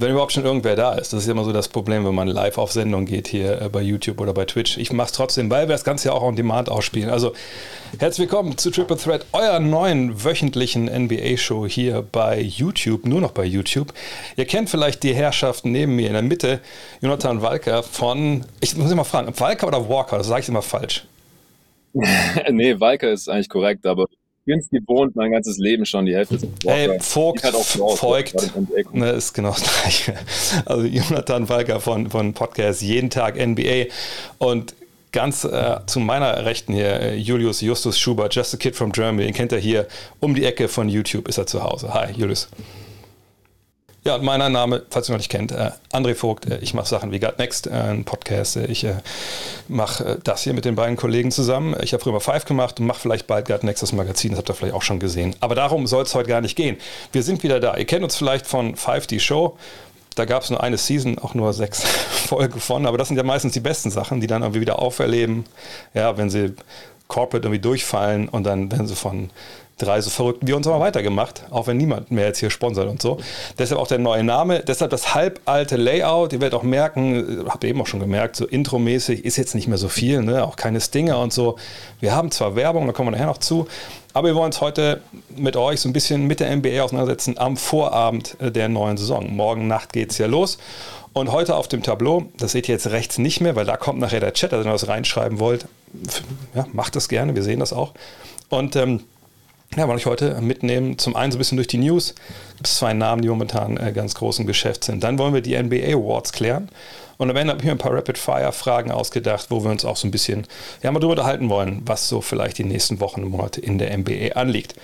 Wenn überhaupt schon irgendwer da ist. Das ist immer so das Problem, wenn man live auf Sendung geht hier äh, bei YouTube oder bei Twitch. Ich mache es trotzdem, weil wir das Ganze ja auch on Demand ausspielen. Also herzlich willkommen zu Triple Threat, eurer neuen wöchentlichen NBA-Show hier bei YouTube, nur noch bei YouTube. Ihr kennt vielleicht die Herrschaften neben mir in der Mitte, Jonathan Walker von, ich muss immer fragen, Walker oder Walker? Das sage ich immer falsch. nee, Walker ist eigentlich korrekt, aber ich bin es gewohnt, mein ganzes Leben schon die Hälfte Hey, Vogt, halt die Ecke. ne, ist genau das Gleiche. Also Jonathan Walker von, von Podcast Jeden Tag NBA und ganz äh, zu meiner Rechten hier, äh, Julius Justus Schubert, Just a Kid from Germany, den kennt er hier um die Ecke von YouTube, ist er zu Hause. Hi, Julius. Ja, mein Name, falls ihr noch nicht kennt, äh, André Vogt. Äh, ich mache Sachen wie Got Next, äh, ein Podcast. Äh, ich äh, mache äh, das hier mit den beiden Kollegen zusammen. Ich habe früher mal Five gemacht und mache vielleicht bald Got Next, das Magazin. Das habt ihr vielleicht auch schon gesehen. Aber darum soll es heute gar nicht gehen. Wir sind wieder da. Ihr kennt uns vielleicht von Five, die Show. Da gab es nur eine Season, auch nur sechs Folgen von. Aber das sind ja meistens die besten Sachen, die dann irgendwie wieder auferleben. Ja, wenn sie corporate irgendwie durchfallen und dann werden sie von drei so Verrückten wie uns aber weitergemacht, auch wenn niemand mehr jetzt hier sponsert und so. Deshalb auch der neue Name, deshalb das halbalte Layout. Ihr werdet auch merken, habt ihr eben auch schon gemerkt, so intromäßig ist jetzt nicht mehr so viel, ne? auch keine Stinger und so. Wir haben zwar Werbung, da kommen wir nachher noch zu, aber wir wollen uns heute mit euch so ein bisschen mit der NBA auseinandersetzen am Vorabend der neuen Saison. Morgen Nacht geht es ja los. Und heute auf dem Tableau, das seht ihr jetzt rechts nicht mehr, weil da kommt nachher der Chat, also wenn ihr was reinschreiben wollt, ja, macht das gerne, wir sehen das auch. Und ähm, ja, wollte ich heute mitnehmen. Zum einen so ein bisschen durch die News. Gibt zwei Namen, die momentan äh, ganz groß im Geschäft sind. Dann wollen wir die NBA Awards klären. Und am Ende habe ich mir ein paar Rapid-Fire-Fragen ausgedacht, wo wir uns auch so ein bisschen ja, mal drüber unterhalten wollen, was so vielleicht die nächsten Wochen und Monate in der NBA anliegt.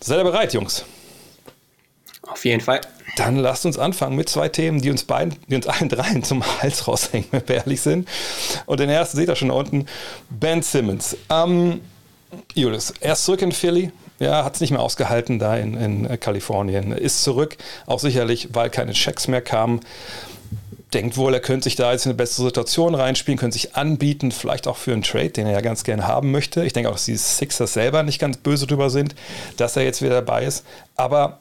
Seid ihr bereit, Jungs? Auf jeden Fall. Dann lasst uns anfangen mit zwei Themen, die uns beiden, die uns allen dreien zum Hals raushängen, wenn wir ehrlich sind. Und den ersten seht ihr schon unten, Ben Simmons. Ähm, Julius, er ist zurück in Philly. Ja, hat es nicht mehr ausgehalten da in, in Kalifornien. Ist zurück, auch sicherlich, weil keine Checks mehr kamen. Denkt wohl, er könnte sich da jetzt in eine bessere Situation reinspielen, könnte sich anbieten, vielleicht auch für einen Trade, den er ja ganz gerne haben möchte. Ich denke auch, dass die Sixers selber nicht ganz böse drüber sind, dass er jetzt wieder dabei ist. Aber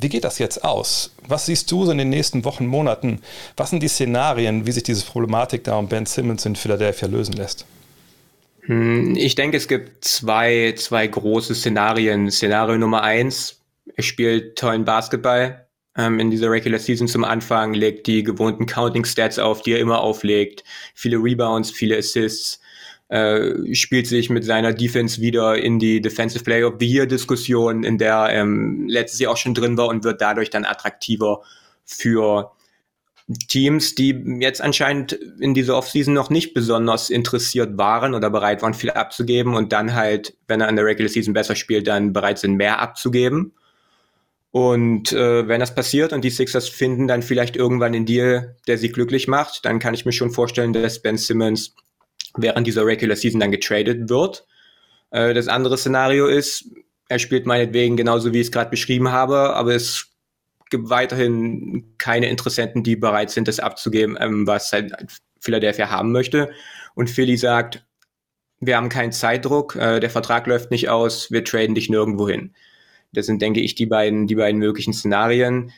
wie geht das jetzt aus? Was siehst du so in den nächsten Wochen, Monaten? Was sind die Szenarien, wie sich diese Problematik da um Ben Simmons in Philadelphia lösen lässt? Hm, Ich denke, es gibt zwei, zwei große Szenarien. Szenario Nummer eins, er spielt tollen Basketball ähm, in dieser Regular Season zum Anfang, legt die gewohnten Counting Stats auf, die er immer auflegt, viele Rebounds, viele Assists, äh, spielt sich mit seiner Defense wieder in die Defensive Player of the Year Diskussion, in der er ähm, letztes Jahr auch schon drin war und wird dadurch dann attraktiver für Teams, die jetzt anscheinend in dieser Offseason noch nicht besonders interessiert waren oder bereit waren, viel abzugeben und dann halt, wenn er in der Regular Season besser spielt, dann bereit sind, mehr abzugeben. Und äh, wenn das passiert und die Sixers finden dann vielleicht irgendwann einen Deal, der sie glücklich macht, dann kann ich mir schon vorstellen, dass Ben Simmons während dieser Regular Season dann getradet wird. Äh, das andere Szenario ist, er spielt meinetwegen genauso, wie ich es gerade beschrieben habe, aber es gibt weiterhin keine Interessenten, die bereit sind, das abzugeben, ähm, was halt Philadelphia haben möchte. Und Philly sagt, wir haben keinen Zeitdruck, äh, der Vertrag läuft nicht aus, wir traden dich nirgendwo hin. Das sind, denke ich, die beiden, die beiden möglichen Szenarien.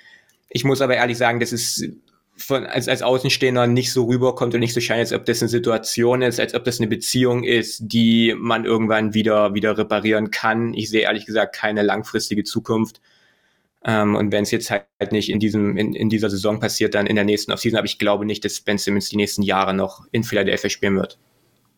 Ich muss aber ehrlich sagen, das ist von, als, als Außenstehender nicht so rüberkommt und nicht so scheint, als ob das eine Situation ist, als ob das eine Beziehung ist, die man irgendwann wieder, wieder reparieren kann. Ich sehe ehrlich gesagt keine langfristige Zukunft. Ähm, und wenn es jetzt halt nicht in diesem, in, in dieser Saison passiert, dann in der nächsten Offseason, aber ich glaube nicht, dass Ben Simmons die nächsten Jahre noch in Philadelphia spielen wird.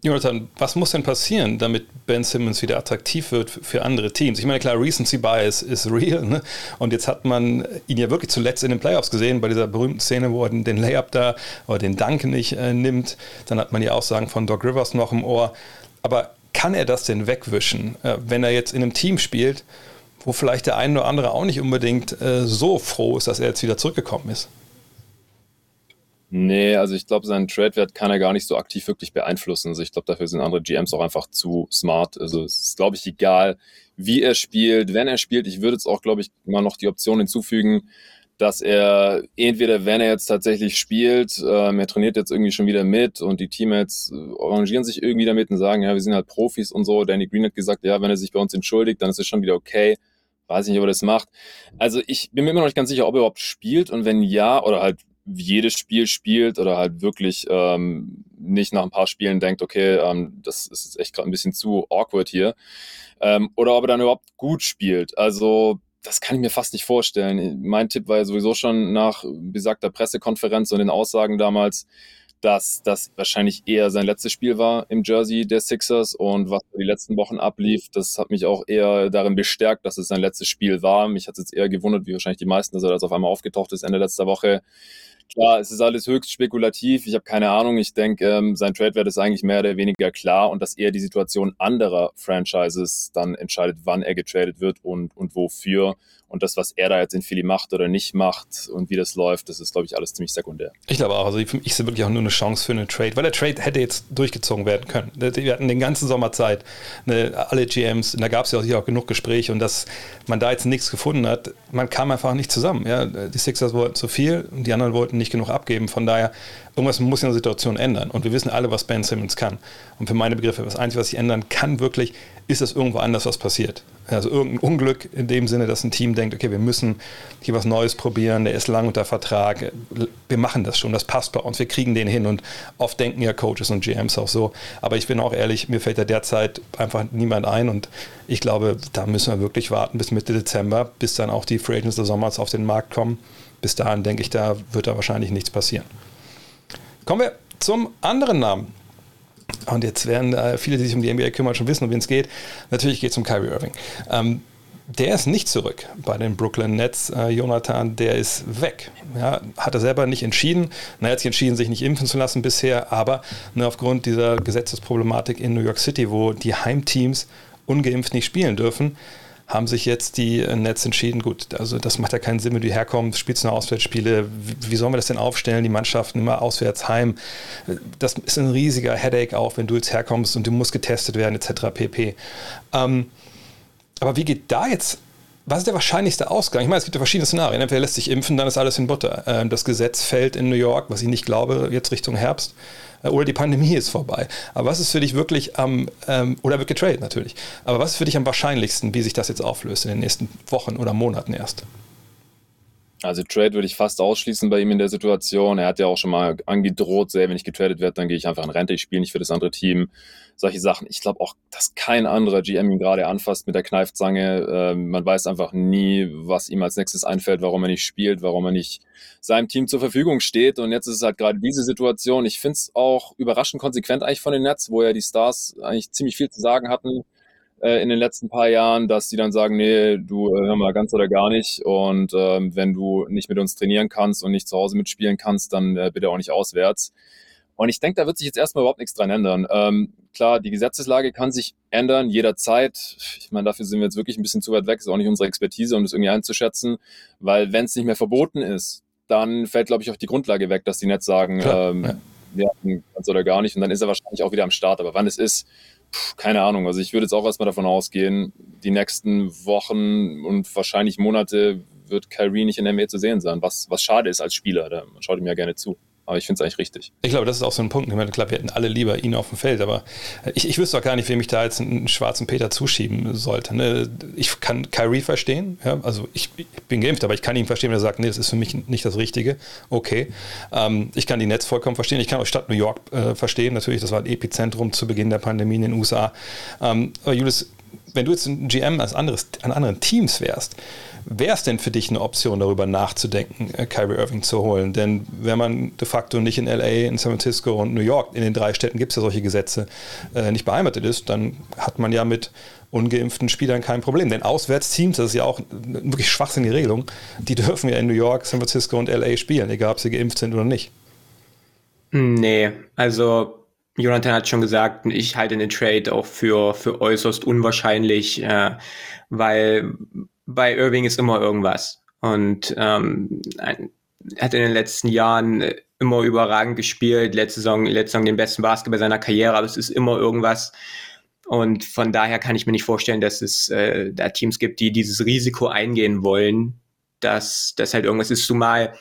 Jonathan, was muss denn passieren, damit Ben Simmons wieder attraktiv wird für andere Teams? Ich meine, klar, Recency Bias ist real. Ne? Und jetzt hat man ihn ja wirklich zuletzt in den Playoffs gesehen, bei dieser berühmten Szene, wo er den Layup da oder den Dank nicht äh, nimmt. Dann hat man die Aussagen von Doc Rivers noch im Ohr. Aber kann er das denn wegwischen, äh, wenn er jetzt in einem Team spielt, wo vielleicht der eine oder andere auch nicht unbedingt äh, so froh ist, dass er jetzt wieder zurückgekommen ist? Nee, also ich glaube, seinen Trade-Wert kann er gar nicht so aktiv wirklich beeinflussen. Also ich glaube, dafür sind andere GMs auch einfach zu smart. Also es ist, glaube ich, egal, wie er spielt, wenn er spielt. Ich würde jetzt auch, glaube ich, mal noch die Option hinzufügen, dass er entweder, wenn er jetzt tatsächlich spielt, ähm, er trainiert jetzt irgendwie schon wieder mit und die Teammates äh, arrangieren sich irgendwie damit und sagen, ja, wir sind halt Profis und so. Danny Green hat gesagt, ja, wenn er sich bei uns entschuldigt, dann ist es schon wieder okay. Weiß nicht, ob er das macht. Also ich bin mir immer noch nicht ganz sicher, ob er überhaupt spielt und wenn ja, oder halt jedes Spiel spielt oder halt wirklich ähm, nicht nach ein paar Spielen denkt, okay, ähm, das ist echt gerade ein bisschen zu awkward hier. Ähm, oder ob er dann überhaupt gut spielt. Also das kann ich mir fast nicht vorstellen. Mein Tipp war ja sowieso schon nach besagter Pressekonferenz und den Aussagen damals, dass das wahrscheinlich eher sein letztes Spiel war im Jersey der Sixers und was die letzten Wochen ablief, das hat mich auch eher darin bestärkt, dass es sein letztes Spiel war. Mich hat es jetzt eher gewundert, wie wahrscheinlich die meisten, dass er das auf einmal aufgetaucht ist Ende letzter Woche. Klar, es ist alles höchst spekulativ. Ich habe keine Ahnung. Ich denke, ähm, sein Trade-Wert ist eigentlich mehr oder weniger klar und dass eher die Situation anderer Franchises dann entscheidet, wann er getradet wird und, und wofür. Und das, was er da jetzt in Philly macht oder nicht macht und wie das läuft, das ist, glaube ich, alles ziemlich sekundär. Ich glaube auch. Also ich, ich sehe wirklich auch nur eine Chance für einen Trade, weil der Trade hätte jetzt durchgezogen werden können. Wir hatten den ganzen Sommer Zeit, ne, alle GMs, da gab es ja auch, auch genug Gespräche und dass man da jetzt nichts gefunden hat, man kam einfach nicht zusammen. Ja? Die Sixers wollten zu viel und die anderen wollten nicht genug abgeben. Von daher, irgendwas muss in der Situation ändern. Und wir wissen alle, was Ben Simmons kann. Und für meine Begriffe, das Einzige, was sich ändern kann, wirklich, ist, dass irgendwo anders was passiert. Also irgendein Unglück in dem Sinne, dass ein Team denkt, okay, wir müssen hier was Neues probieren, der ist lang unter Vertrag, wir machen das schon, das passt bei uns, wir kriegen den hin. Und oft denken ja Coaches und GMs auch so. Aber ich bin auch ehrlich, mir fällt da derzeit einfach niemand ein. Und ich glaube, da müssen wir wirklich warten bis Mitte Dezember, bis dann auch die Free Agents des Sommers auf den Markt kommen. Bis dahin denke ich, da wird da wahrscheinlich nichts passieren. Kommen wir zum anderen Namen. Und jetzt werden äh, viele, die sich um die NBA kümmern, schon wissen, um wen es geht. Natürlich geht es um Kyrie Irving. Ähm, der ist nicht zurück bei den Brooklyn Nets, äh, Jonathan, der ist weg. Ja, hat er selber nicht entschieden. Na, er hat sich entschieden, sich nicht impfen zu lassen bisher, aber ne, aufgrund dieser Gesetzesproblematik in New York City, wo die Heimteams ungeimpft nicht spielen dürfen, haben sich jetzt die Nets entschieden, gut, also das macht ja keinen Sinn, wenn du herkommst, spielst nur Auswärtsspiele, wie, wie sollen wir das denn aufstellen, die Mannschaften immer auswärts heim, das ist ein riesiger Headache auch, wenn du jetzt herkommst und du musst getestet werden etc. pp. Ähm, aber wie geht da jetzt was ist der wahrscheinlichste Ausgang? Ich meine, es gibt ja verschiedene Szenarien. Entweder lässt sich impfen, dann ist alles in Butter. Ähm, das Gesetz fällt in New York, was ich nicht glaube, jetzt Richtung Herbst. Äh, oder die Pandemie ist vorbei. Aber was ist für dich wirklich am, ähm, oder wird getradet natürlich, aber was ist für dich am wahrscheinlichsten, wie sich das jetzt auflöst in den nächsten Wochen oder Monaten erst? Also Trade würde ich fast ausschließen bei ihm in der Situation. Er hat ja auch schon mal angedroht, sehr, wenn ich getradet werde, dann gehe ich einfach in Rente, ich spiele nicht für das andere Team. Solche Sachen. Ich glaube auch, dass kein anderer GM ihn gerade anfasst mit der Kneifzange. Ähm, man weiß einfach nie, was ihm als nächstes einfällt, warum er nicht spielt, warum er nicht seinem Team zur Verfügung steht. Und jetzt ist es halt gerade diese Situation. Ich finde es auch überraschend konsequent eigentlich von den Nets, wo ja die Stars eigentlich ziemlich viel zu sagen hatten äh, in den letzten paar Jahren, dass die dann sagen, nee, du äh, hör mal ganz oder gar nicht. Und ähm, wenn du nicht mit uns trainieren kannst und nicht zu Hause mitspielen kannst, dann äh, bitte auch nicht auswärts. Und ich denke, da wird sich jetzt erstmal überhaupt nichts dran ändern. Ähm, klar, die Gesetzeslage kann sich ändern jederzeit. Ich meine, dafür sind wir jetzt wirklich ein bisschen zu weit weg. Ist auch nicht unsere Expertise, um das irgendwie einzuschätzen. Weil wenn es nicht mehr verboten ist, dann fällt, glaube ich, auch die Grundlage weg, dass die Netz sagen, Klar, ähm, ja. ja, ganz oder gar nicht. Und dann ist er wahrscheinlich auch wieder am Start. Aber wann es ist, Puh, keine Ahnung. Also ich würde jetzt auch erstmal davon ausgehen, die nächsten Wochen und wahrscheinlich Monate wird Kyrie nicht in der Nähe zu sehen sein, was, was schade ist als Spieler. Da schaut ihm ja gerne zu. Aber ich finde es eigentlich richtig. Ich glaube, das ist auch so ein Punkt. Ich meine, klar, wir hätten alle lieber ihn auf dem Feld, aber ich, ich wüsste auch gar nicht, wem ich da jetzt einen schwarzen Peter zuschieben sollte. Ne? Ich kann Kyrie verstehen, ja? also ich, ich, bin geimpft, aber ich kann ihn verstehen, wenn er sagt, nee, das ist für mich nicht das Richtige. Okay. Ähm, ich kann die Netz vollkommen verstehen. Ich kann auch Stadt New York äh, verstehen. Natürlich, das war ein Epizentrum zu Beginn der Pandemie in den USA. Ähm, aber Julius, wenn du jetzt ein GM als anderes, an anderen Teams wärst, Wäre es denn für dich eine Option, darüber nachzudenken, äh, Kyrie Irving zu holen? Denn wenn man de facto nicht in LA, in San Francisco und New York, in den drei Städten gibt es ja solche Gesetze, äh, nicht beheimatet ist, dann hat man ja mit ungeimpften Spielern kein Problem. Denn Auswärtsteams, das ist ja auch eine wirklich schwachsinnige Regelung, die dürfen ja in New York, San Francisco und LA spielen, egal ob sie geimpft sind oder nicht. Nee, also Jonathan hat schon gesagt, ich halte den Trade auch für, für äußerst unwahrscheinlich, äh, weil bei Irving ist immer irgendwas. Und ähm, hat in den letzten Jahren immer überragend gespielt, letzte Saison, letzte Saison den besten Basketball seiner Karriere, aber es ist immer irgendwas. Und von daher kann ich mir nicht vorstellen, dass es äh, da Teams gibt, die dieses Risiko eingehen wollen, dass das halt irgendwas ist. Zumal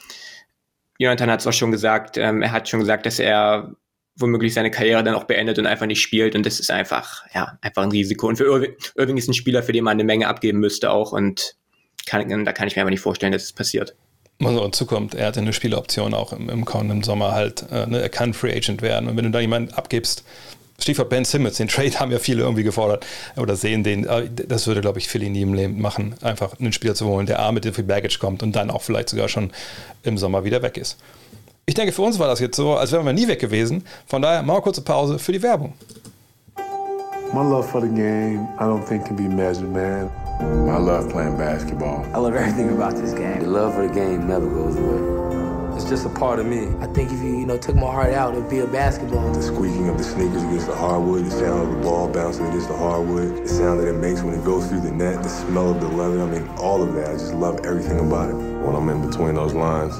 Jonathan hat es auch schon gesagt, ähm, er hat schon gesagt, dass er womöglich seine Karriere dann auch beendet und einfach nicht spielt. Und das ist einfach, ja, einfach ein Risiko. Und für Irving, Irving ist ein Spieler, für den man eine Menge abgeben müsste auch. Und kann, da kann ich mir einfach nicht vorstellen, dass es passiert. Also in Zukunft, er hatte eine Spieloption auch im, im kommenden Sommer halt. Äh, ne, er kann Free Agent werden. Und wenn du da jemanden abgibst, Stichwort Ben Simmons, den Trade haben ja viele irgendwie gefordert oder sehen den. Äh, das würde, glaube ich, Philly nie im Leben machen, einfach einen Spieler zu holen, der A mit viel Baggage kommt und dann auch vielleicht sogar schon im Sommer wieder weg ist. Ich denke, für uns war das jetzt so, als wären wir nie weg gewesen. Von daher machen wir kurze Pause für die Werbung. My love for the game, I don't think can be measured, man. I love playing basketball. I love everything about this game. The love for the game never goes away. It's just a part of me. I think if you, you know, took my heart out, it'd be a basketball. The squeaking of the sneakers against the hardwood, the sound of the ball bouncing against the hardwood, the sound that it makes when it goes through the net, the smell of the leather. I mean, all of that. I just love everything about it. When I'm in between those lines,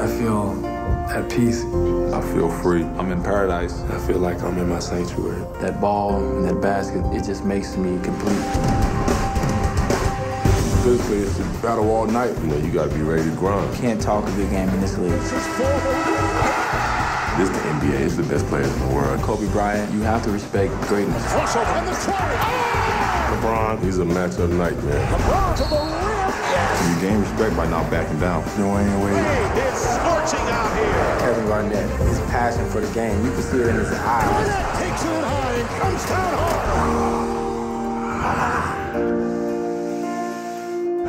I feel at peace. I feel free. I'm in paradise. I feel like I'm in my sanctuary. That ball and that basket, it just makes me complete. Physically, it's a battle all night. You know, you got to be ready to grind. Can't talk a good game in this league. This is the NBA. It's the best players in the world. Kobe Bryant, you have to respect greatness. Crossover and the try. LeBron, he's a match of the night, man. LeBron to the rim. Yes. You gain respect by not backing down. No ain't way. It's scorching out here. Kevin Garnett, his passion for the game, you can see it in his eyes. Garnett takes it high and comes down hard.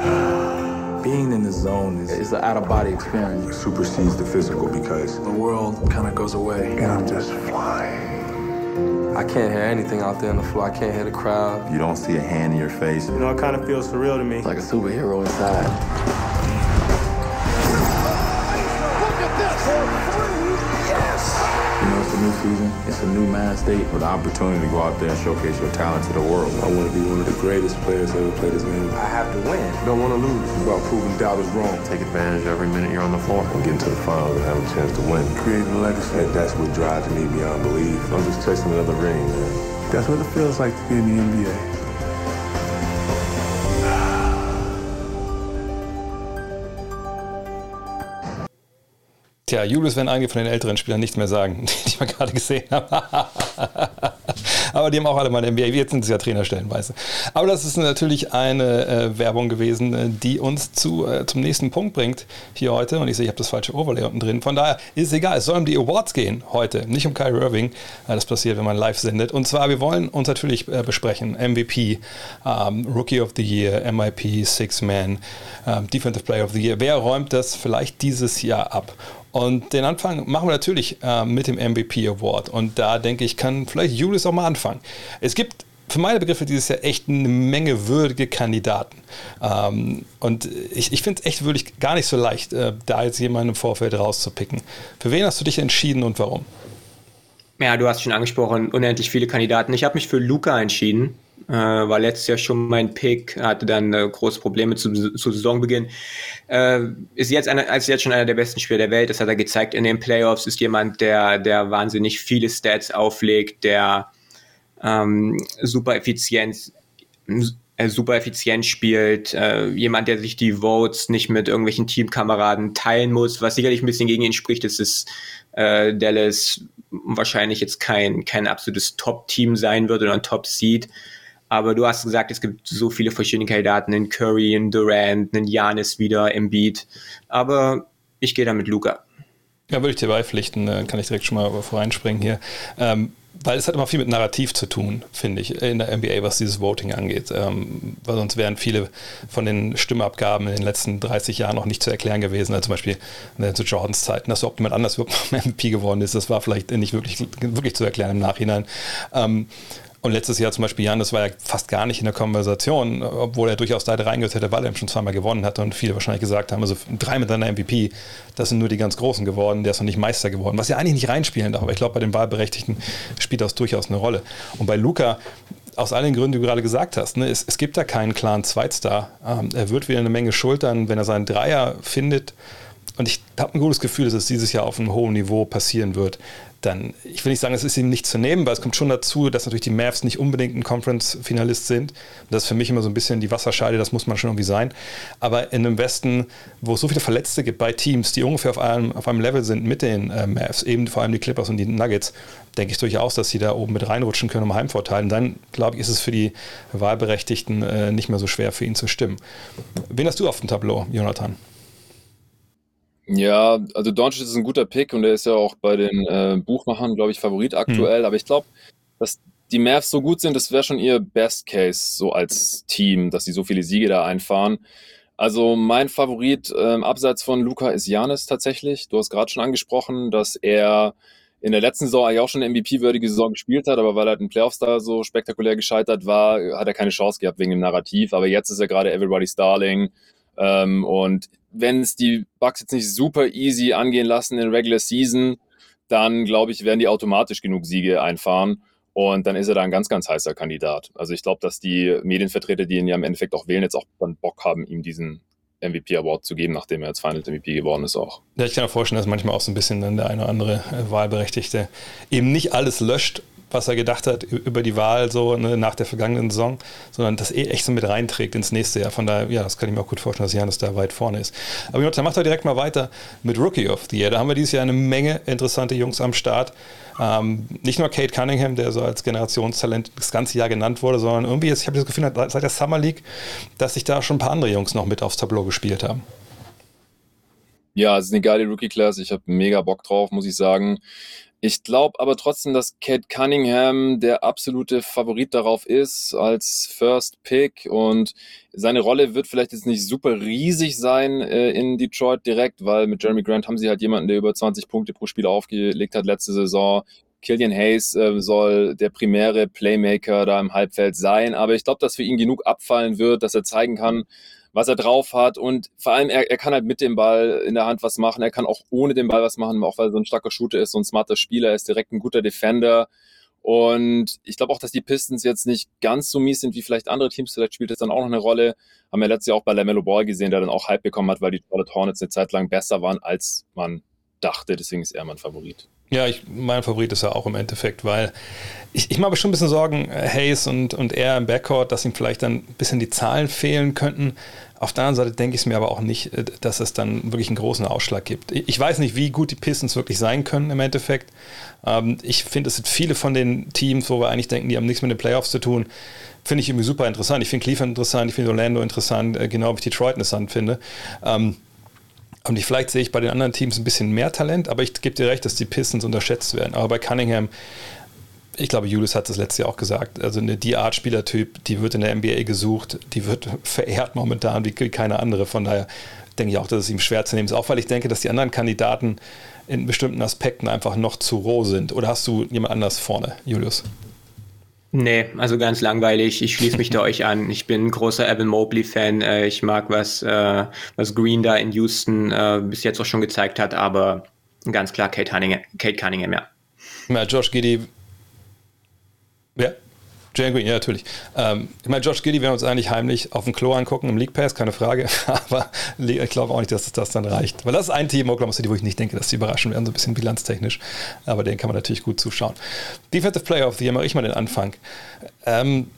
Being in the zone is, is an out-of-body experience. It supersedes the physical because The world kind of goes away. and I'm just flying. I can't hear anything out there on the floor. I can't hear the crowd. You don't see a hand in your face. You know, it kind of feels surreal to me. Like a superhero inside. Season. It's a new mind state. For the opportunity to go out there and showcase your talent to the world. I want to be one of the greatest players to ever play this game. I have to win. Don't want to lose. It's about proving doubters wrong. Take advantage every minute you're on the floor. And getting to the finals and having a chance to win. Creating a legacy. That, that's what drives me beyond belief. I'm just chasing another ring, man. That's what it feels like to be in the NBA. Tja, Julius werden einige von den älteren Spielern nicht mehr sagen, die wir gerade gesehen haben. Aber die haben auch alle mal NBA. Jetzt sind sie ja Trainer stellenweise. Aber das ist natürlich eine äh, Werbung gewesen, äh, die uns zu, äh, zum nächsten Punkt bringt hier heute. Und ich sehe, ich habe das falsche Overlay unten drin. Von daher ist es egal. Es soll um die Awards gehen heute, nicht um Kyrie Irving. Äh, das passiert, wenn man live sendet. Und zwar, wir wollen uns natürlich äh, besprechen. MVP, ähm, Rookie of the Year, MIP, Six Man, ähm, Defensive Player of the Year. Wer räumt das vielleicht dieses Jahr ab? Und den Anfang machen wir natürlich äh, mit dem MVP Award. Und da denke ich, kann vielleicht Julius auch mal anfangen. Es gibt für meine Begriffe dieses Jahr echt eine Menge würdige Kandidaten. Ähm, und ich, ich finde es echt wirklich gar nicht so leicht, äh, da jetzt jemanden im Vorfeld rauszupicken. Für wen hast du dich entschieden und warum? Ja, du hast schon angesprochen, unendlich viele Kandidaten. Ich habe mich für Luca entschieden. Äh, war letztes Jahr schon mein Pick, hatte dann äh, große Probleme zu, zu Saisonbeginn. Äh, ist jetzt einer, als jetzt schon einer der besten Spieler der Welt, das hat er gezeigt in den Playoffs, ist jemand, der, der wahnsinnig viele Stats auflegt, der ähm, super effizient, äh, super effizient spielt, äh, jemand, der sich die Votes nicht mit irgendwelchen Teamkameraden teilen muss, was sicherlich ein bisschen gegen ihn spricht, ist es äh, Dallas wahrscheinlich jetzt kein, kein absolutes Top-Team sein wird oder ein Top-Seed. Aber du hast gesagt, es gibt so viele verschiedene Kandidaten, einen Curry, einen Durant, einen Janis wieder, Embiid. Aber ich gehe da mit Luca. Ja, würde ich dir beipflichten, äh, kann ich direkt schon mal voreinspringen hier. Ähm, weil es hat immer viel mit Narrativ zu tun, finde ich, in der NBA, was dieses Voting angeht. Ähm, weil sonst wären viele von den Stimmabgaben in den letzten 30 Jahren noch nicht zu erklären gewesen. Also zum Beispiel äh, zu Jordans Zeiten, dass überhaupt jemand anders überhaupt noch MVP geworden ist. Das war vielleicht nicht wirklich, wirklich zu erklären im Nachhinein. Ähm, und letztes Jahr zum Beispiel Jan, das war ja fast gar nicht in der Konversation, obwohl er durchaus da reingehört hätte, weil er schon zweimal gewonnen hatte und viele wahrscheinlich gesagt haben, also drei mit seiner MVP, das sind nur die ganz Großen geworden, der ist noch nicht Meister geworden, was ja eigentlich nicht reinspielen darf, aber ich glaube, bei den Wahlberechtigten spielt das durchaus eine Rolle. Und bei Luca, aus allen Gründen, die du gerade gesagt hast, ne, es, es, gibt da keinen klaren Zweitstar. Ähm, er wird wieder eine Menge schultern, wenn er seinen Dreier findet und ich habe ein gutes Gefühl, dass es dieses Jahr auf einem hohen Niveau passieren wird, dann, ich will nicht sagen, es ist ihm nicht zu nehmen, weil es kommt schon dazu, dass natürlich die Mavs nicht unbedingt ein Conference-Finalist sind. Das ist für mich immer so ein bisschen die Wasserscheide, das muss man schon irgendwie sein. Aber in einem Westen, wo es so viele Verletzte gibt bei Teams, die ungefähr auf einem, auf einem Level sind mit den äh, Mavs, eben vor allem die Clippers und die Nuggets, denke ich durchaus, dass sie da oben mit reinrutschen können um Heimvorteil. Und dann, glaube ich, ist es für die Wahlberechtigten äh, nicht mehr so schwer für ihn zu stimmen. Wen hast du auf dem Tableau, Jonathan? Ja, also Doncic ist ein guter Pick und er ist ja auch bei den äh, Buchmachern, glaube ich, Favorit aktuell. Hm. Aber ich glaube, dass die Mavs so gut sind, das wäre schon ihr Best Case so als Team, dass sie so viele Siege da einfahren. Also mein Favorit ähm, abseits von Luca ist Janis tatsächlich. Du hast gerade schon angesprochen, dass er in der letzten Saison eigentlich auch schon eine MVP-würdige Saison gespielt hat, aber weil er halt in Playoffs da so spektakulär gescheitert war, hat er keine Chance gehabt wegen dem Narrativ. Aber jetzt ist er gerade Everybody's Darling. Ähm, und wenn es die Bucks jetzt nicht super easy angehen lassen in Regular Season, dann glaube ich, werden die automatisch genug Siege einfahren. Und dann ist er da ein ganz, ganz heißer Kandidat. Also ich glaube, dass die Medienvertreter, die ihn ja im Endeffekt auch wählen, jetzt auch dann Bock haben, ihm diesen MVP Award zu geben, nachdem er jetzt Finals MVP geworden ist auch. Ja, ich kann mir vorstellen, dass manchmal auch so ein bisschen dann der eine oder andere Wahlberechtigte eben nicht alles löscht, was er gedacht hat über die Wahl so ne, nach der vergangenen Saison, sondern das eh echt so mit reinträgt ins nächste Jahr. Von daher, ja, das kann ich mir auch gut vorstellen, dass Janis da weit vorne ist. Aber Jonathan, macht doch direkt mal weiter mit Rookie of the Year. Da haben wir dieses Jahr eine Menge interessante Jungs am Start. Ähm, nicht nur Kate Cunningham, der so als Generationstalent das ganze Jahr genannt wurde, sondern irgendwie, jetzt, ich habe das Gefühl, seit der Summer League, dass sich da schon ein paar andere Jungs noch mit aufs Tableau gespielt haben. Ja, es ist eine geile Rookie-Class. Ich habe mega Bock drauf, muss ich sagen. Ich glaube aber trotzdem, dass Kate Cunningham der absolute Favorit darauf ist als First Pick und seine Rolle wird vielleicht jetzt nicht super riesig sein äh, in Detroit direkt, weil mit Jeremy Grant haben sie halt jemanden, der über 20 Punkte pro Spiel aufgelegt hat letzte Saison. Killian Hayes äh, soll der primäre Playmaker da im Halbfeld sein, aber ich glaube, dass für ihn genug abfallen wird, dass er zeigen kann, was er drauf hat. Und vor allem er, er kann halt mit dem Ball in der Hand was machen, er kann auch ohne den Ball was machen, auch weil er so ein starker Shooter ist, so ein smarter Spieler, er ist direkt ein guter Defender. Und ich glaube auch, dass die Pistons jetzt nicht ganz so mies sind wie vielleicht andere Teams, vielleicht spielt das dann auch noch eine Rolle, haben wir letztes Jahr auch bei LaMelo Ball gesehen, der dann auch Hype bekommen hat, weil die Charlotte Hornets eine Zeit lang besser waren, als man dachte, deswegen ist er mein Favorit. Ja, ich, mein Favorit ist er auch im Endeffekt, weil ich, ich mache mir schon ein bisschen Sorgen, äh, Hayes und, und er im Backcourt, dass ihm vielleicht dann ein bisschen die Zahlen fehlen könnten. Auf der anderen Seite denke ich es mir aber auch nicht, äh, dass es dann wirklich einen großen Ausschlag gibt. Ich weiß nicht, wie gut die Pistons wirklich sein können im Endeffekt. Ähm, ich finde, es sind viele von den Teams, wo wir eigentlich denken, die haben nichts mit den Playoffs zu tun, finde ich irgendwie super interessant. Ich finde Cleveland interessant, ich finde Orlando interessant, äh, genau wie ich Detroit interessant finde. Und ich, vielleicht sehe ich bei den anderen Teams ein bisschen mehr Talent, aber ich gebe dir recht, dass die Pistons unterschätzt werden. Aber bei Cunningham, ich glaube, Julius hat das letzte Jahr auch gesagt, also eine, die Art Spielertyp, die wird in der NBA gesucht, die wird verehrt momentan wie keine andere. Von daher denke ich auch, dass es ihm schwer zu nehmen ist. Auch weil ich denke, dass die anderen Kandidaten in bestimmten Aspekten einfach noch zu roh sind. Oder hast du jemand anders vorne, Julius? Nee, also ganz langweilig. Ich schließe mich da euch an. Ich bin ein großer Evan Mobley-Fan. Äh, ich mag, was, äh, was Green da in Houston äh, bis jetzt auch schon gezeigt hat, aber ganz klar Kate Cunningham, Kate Cunningham ja. Ja, Josh Giddy. Wer? Jane Green, ja, natürlich. Ähm, ich meine, Josh Giddy werden wir uns eigentlich heimlich auf dem Klo angucken im League Pass, keine Frage. Aber ich glaube auch nicht, dass das dann reicht. Weil das ist ein Team, Oklahoma City, wo ich nicht denke, dass sie überraschen werden, so ein bisschen bilanztechnisch. Aber den kann man natürlich gut zuschauen. Defensive Player of the Year mache ich mal den Anfang. Ähm,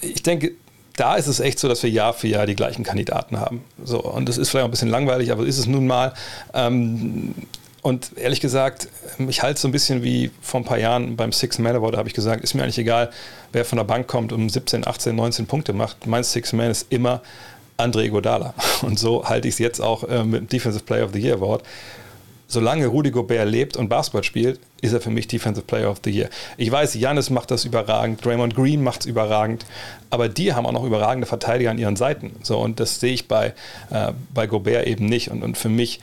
ich denke, da ist es echt so, dass wir Jahr für Jahr die gleichen Kandidaten haben. So, und das ist vielleicht auch ein bisschen langweilig, aber ist es nun mal. Ähm, und ehrlich gesagt, ich halte es so ein bisschen wie vor ein paar Jahren beim Six Man Award, da habe ich gesagt, ist mir eigentlich egal, wer von der Bank kommt und 17, 18, 19 Punkte macht. Mein Six Man ist immer André Godala. Und so halte ich es jetzt auch äh, mit dem Defensive Player of the Year Award. Solange Rudy Gobert lebt und Basketball spielt, ist er für mich Defensive Player of the Year. Ich weiß, Janis macht das überragend, Draymond Green macht es überragend, aber die haben auch noch überragende Verteidiger an ihren Seiten. So, und das sehe ich bei, äh, bei Gobert eben nicht. Und, und für mich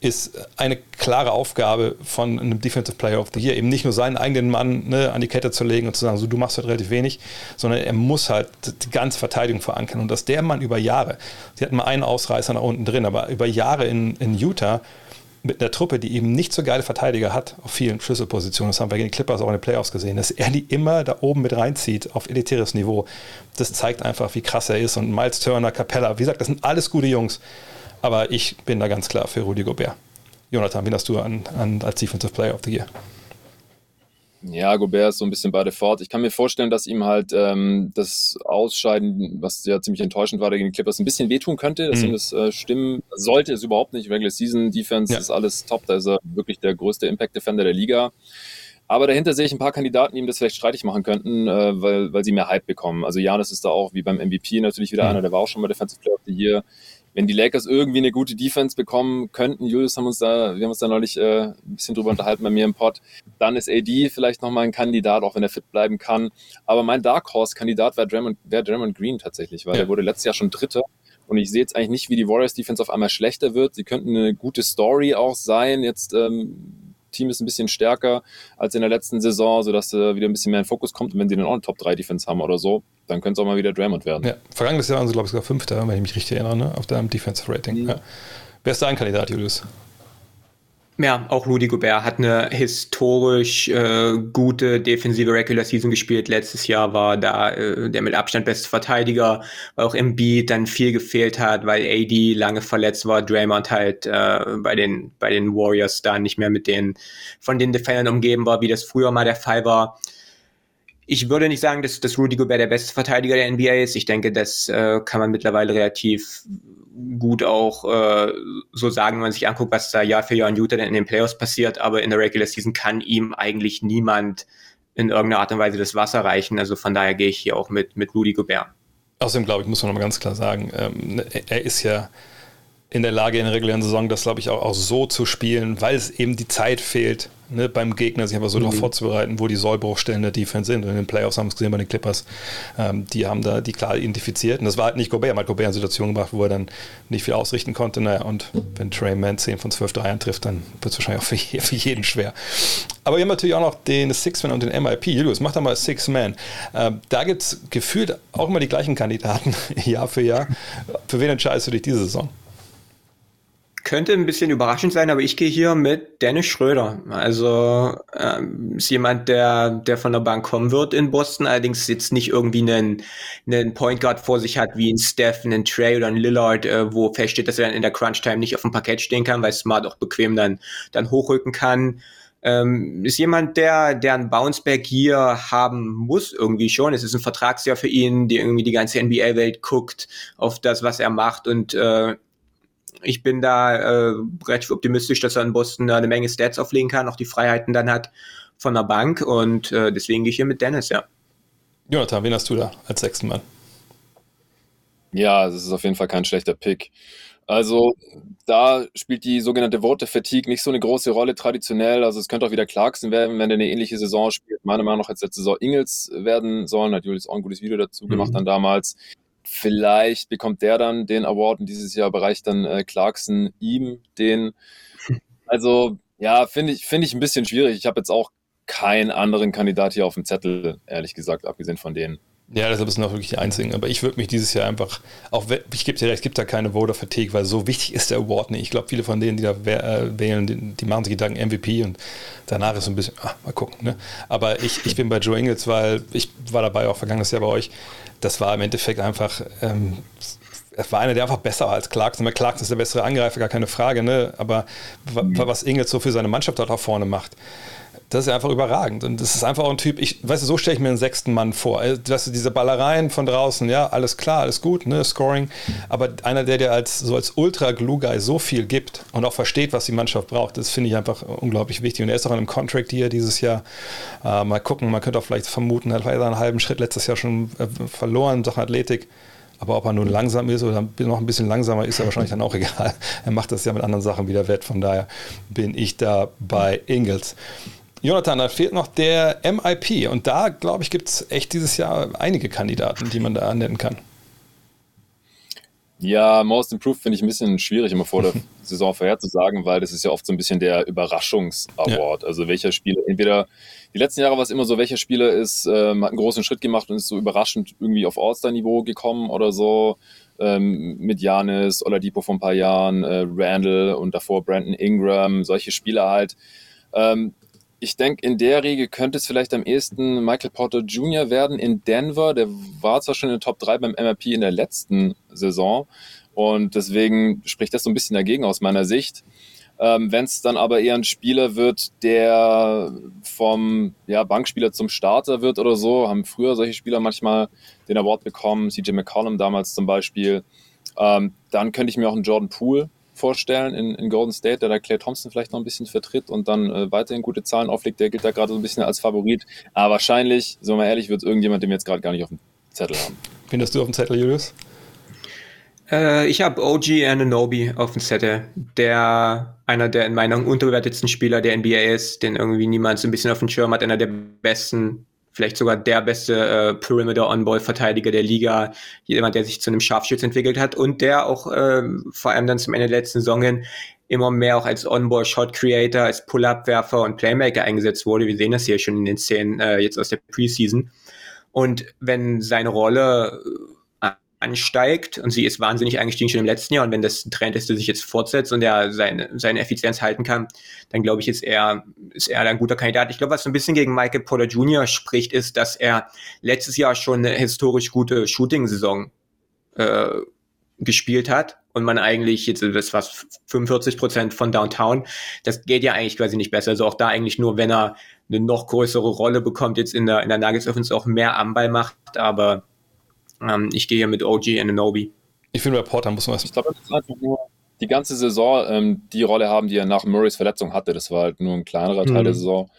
ist eine klare Aufgabe von einem Defensive Player of the Year, eben nicht nur seinen eigenen Mann ne, an die Kette zu legen und zu sagen, so du machst halt relativ wenig, sondern er muss halt die ganze Verteidigung verankern. Und dass der Mann über Jahre, sie hatten mal einen Ausreißer nach unten drin, aber über Jahre in, in Utah mit einer Truppe, die eben nicht so geile Verteidiger hat auf vielen Schlüsselpositionen, das haben wir gegen die Clippers auch in den Playoffs gesehen, dass er die immer da oben mit reinzieht auf elitäres Niveau, das zeigt einfach, wie krass er ist. Und Miles Turner, Capella, wie gesagt, das sind alles gute Jungs, Aber ich bin da ganz klar für Rudy Gobert. Jonathan, wen hast du an, an, als Defensive Player of the Year? Ja, Gobert ist so ein bisschen bei Fort. Ich kann mir vorstellen, dass ihm halt ähm, das Ausscheiden, was ja ziemlich enttäuschend war gegen die Clippers, ein bisschen wehtun könnte, dass mhm. ihm das äh, stimmen sollte. Es überhaupt nicht. Regular Season Defense ja. ist alles top. Da ist er wirklich der größte Impact Defender der Liga. Aber dahinter sehe ich ein paar Kandidaten, die ihm das vielleicht streitig machen könnten, äh, weil, weil sie mehr Hype bekommen. Also Janis ist da auch wie beim MVP natürlich wieder mhm. einer, der war auch schon mal Defensive Player of the Year wenn die Lakers irgendwie eine gute Defense bekommen könnten, Julius haben uns da, wir haben uns da neulich äh, ein bisschen drüber unterhalten bei mir im Pod, dann ist AD vielleicht nochmal ein Kandidat, auch wenn er fit bleiben kann. Aber mein Dark Horse-Kandidat wäre Draymond, wär Draymond Green tatsächlich, weil ja. er wurde letztes Jahr schon Dritter. Und ich sehe jetzt eigentlich nicht, wie die Warriors Defense auf einmal schlechter wird. Sie könnten eine gute Story auch sein. Jetzt ähm, Team ist ein bisschen stärker als in der letzten Saison, sodass äh, wieder ein bisschen mehr in Fokus kommt. Und wenn sie dann auch eine Top-3-Defense haben oder so, dann könnte es auch mal wieder Draymond werden. Ja, vergangenes Jahr waren sie, glaube ich, sogar Fünfter, wenn ich mich richtig erinnere, ne? auf deinem Defensive Rating. Mhm. Ja. Wer ist dein Kandidat, Julius? Ja, auch Rudy Gobert hat eine historisch äh, gute defensive Regular Season gespielt. Letztes Jahr war da äh, der mit Abstand beste Verteidiger, weil auch im Beat dann viel gefehlt hat, weil AD lange verletzt war, Draymond halt äh, bei den bei den Warriors da nicht mehr mit den von den Defendern umgeben war, wie das früher mal der Fall war. Ich würde nicht sagen, dass, dass Rudy Gobert der beste Verteidiger der NBA ist. Ich denke, das äh, kann man mittlerweile relativ gut auch äh, so sagen, wenn man sich anguckt, was da Jahr für Jahr in Utah in den Playoffs passiert. Aber in der Regular Season kann ihm eigentlich niemand in irgendeiner Art und Weise das Wasser reichen. Also von daher gehe ich hier auch mit, mit Rudy Gobert. Außerdem, glaube ich, muss man nochmal ganz klar sagen, ähm, er ist ja in der Lage, in der regulären Saison das, glaube ich, auch, auch so zu spielen, weil es eben die Zeit fehlt, ne, beim Gegner sich einfach so mhm. darauf vorzubereiten, wo die Sollbruchstellen der Defense sind. Und in den Playoffs haben wir es gesehen bei den Clippers. Ähm, die haben da die klar identifiziert. Und das war halt nicht Gobert. Man hat Gobert in Situationen gebracht, wo er dann nicht viel ausrichten konnte. Naja, und wenn Trey Mann 10 von 12 Dreiern trifft, dann wird es wahrscheinlich auch für, für, jeden schwer. Aber wir haben natürlich auch noch den Six-Man und den MIP. Julius, mach doch mal Six-Man. Ähm, da gibt es gefühlt auch immer die gleichen Kandidaten, Jahr für Jahr. Für wen entscheidest du dich diese Saison? Könnte ein bisschen überraschend sein, aber ich gehe hier mit Dennis Schröder. Also ähm, ist jemand, der, der von der Bank kommen wird in Boston, allerdings jetzt nicht irgendwie einen, einen Point Guard vor sich hat, wie ein Steph, einen Trey oder ein Lillard, äh, wo feststeht, dass er dann in der Crunch Time nicht auf dem Parkett stehen kann, weil Smart auch bequem dann, dann hochrücken kann. Ähm, ist jemand, der, der ein Bounceback hier haben muss, irgendwie schon. Es ist ein Vertragsjahr für ihn, der irgendwie die ganze NBA-Welt guckt auf das, was er macht und äh, ich bin da äh, relativ optimistisch, dass er in Boston eine Menge Stats auflegen kann, auch die Freiheiten dann hat von der Bank und äh, deswegen gehe ich hier mit Dennis, ja. Jonathan, wen hast du da als sechsten Mann? Ja, das ist auf jeden Fall kein schlechter Pick. Also da spielt die sogenannte Vote Fatigue nicht so eine große Rolle traditionell. Also es könnte auch wieder Clarkson werden, wenn er eine ähnliche Saison spielt. Meiner Meinung nach hat letzte Saison Ingels werden sollen. Hat Julius auch ein gutes Video dazu gemacht mhm. dann damals. Vielleicht bekommt der dann den Award und dieses Jahr bereicht dann äh, Clarkson ihm den. Also ja, finde ich, finde ich ein bisschen schwierig. Ich habe jetzt auch keinen anderen Kandidat hier auf dem Zettel, ehrlich gesagt, abgesehen von denen. Ja, deshalb sind auch wirklich die einzigen. Aber ich würde mich dieses Jahr einfach, auch ich gebe dir recht, es gibt da keine Voter Fatigue, weil so wichtig ist der Award nicht. Ich glaube, viele von denen, die da äh, wählen, die, die, machen sich Gedanken MVP und danach ist so ein bisschen, ah, mal gucken. Ne? Aber ich, ich bin bei Joe Ingles, weil ich war dabei auch vergangenes Jahr bei euch das war im Endeffekt einfach, ähm, es war einer, der einfach besser war als Clarkson. Clarkson ist der bessere Angreifer, gar keine Frage, ne? aber mhm. was Ingels so für seine Mannschaft dort auch vorne macht, das ist einfach überragend. Und das ist einfach auch ein Typ, ich, weißt du, so stelle ich mir einen sechsten Mann vor. Also, weißt du, diese Ballereien von draußen, ja, alles klar, alles gut, ne, Scoring. Aber einer, der dir als, so als Ultra-Glue-Guy so viel gibt und auch versteht, was die Mannschaft braucht, das finde ich einfach unglaublich wichtig. Und er ist auch in einem Contract hier dieses Jahr. Äh, mal gucken, man könnte auch vielleicht vermuten, er hat einen halben Schritt letztes Jahr schon äh, verloren, Sachen Athletik. Aber ob er nun langsam ist oder noch ein bisschen langsamer, ist er wahrscheinlich dann auch egal. Er macht das ja mit anderen Sachen wieder wett. Von daher bin ich da bei Ingels. Jonathan, da fehlt noch der MIP. Und da, glaube ich, gibt es echt dieses Jahr einige Kandidaten, die man da nennen kann. Ja, Most Improved finde ich ein bisschen schwierig immer vor der Saison vorherzusagen, weil das ist ja oft so ein bisschen der Überraschungs-Award. Ja. Also welcher Spieler, entweder die letzten Jahre war es immer so, welcher Spieler ist, ähm, hat einen großen Schritt gemacht und ist so überraschend irgendwie auf All-Star-Niveau gekommen oder so. Ähm, mit Janis, Oladipo vor ein paar Jahren, äh, Randall und davor Brandon Ingram, solche Spieler halt. Ähm, ich denke, in der Regel könnte es vielleicht am ehesten Michael Porter Jr. werden in Denver. Der war zwar schon in den Top 3 beim MRP in der letzten Saison Und deswegen spricht das so ein bisschen dagegen aus meiner Sicht. Ähm, Wenn es dann aber eher ein Spieler wird, der vom ja, Bankspieler zum Starter wird oder so, haben früher solche Spieler manchmal den Award bekommen, CJ McCollum damals zum Beispiel, ähm, dann könnte ich mir auch einen Jordan Poole vorstellen in, in Golden State, der da Clay Thompson vielleicht noch ein bisschen vertritt und dann äh, weiterhin gute Zahlen auflegt. Der gilt da gerade so ein bisschen als Favorit. Aber wahrscheinlich, so mal ehrlich, wird es irgendjemand, den wir jetzt gerade gar nicht auf dem Zettel haben. Wen hast du auf dem Zettel, Julius? Äh, ich habe OG Ananobi auf dem Zettel, der einer der in meinen unterbewertetsten Spieler der NBA ist, den irgendwie niemand so ein bisschen auf dem Schirm hat, einer der besten, vielleicht sogar der beste äh, Perimeter-On-Ball-Verteidiger der Liga, jemand, der sich zu einem Scharfschütz entwickelt hat und der auch äh, vor allem dann zum Ende der letzten Saison immer mehr auch als On-Ball-Shot-Creator, als Pull-Up-Werfer und Playmaker eingesetzt wurde. Wir sehen das hier schon in den Szenen äh, jetzt aus der Preseason. Und wenn seine Rolle ansteigt und sie ist wahnsinnig eingestiegen schon im letzten Jahr und wenn das Trend ist, der sich jetzt fortsetzt und er seine, seine Effizienz halten kann, dann glaube ich, ist er, ist er ein guter Kandidat. Ich glaube, was so ein bisschen gegen Michael Porter Jr. spricht, ist, dass er letztes Jahr schon eine historisch gute Shooting-Saison äh, gespielt hat und man eigentlich jetzt das was 45 Prozent von Downtown, das geht ja eigentlich quasi nicht besser. Also auch da eigentlich nur, wenn er eine noch größere Rolle bekommt jetzt in der in der Nuggets Offense auch mehr am Ball macht, aber ähm, ich gehe mit OG Ananobi. Ich finde, bei Porter muss man was. Ich glaube, das ist einfach nur die ganze Saison ähm, die Rolle haben, die er nach Murrays Verletzung hatte. Das war halt nur ein kleinerer Teil Mhm. der Saison.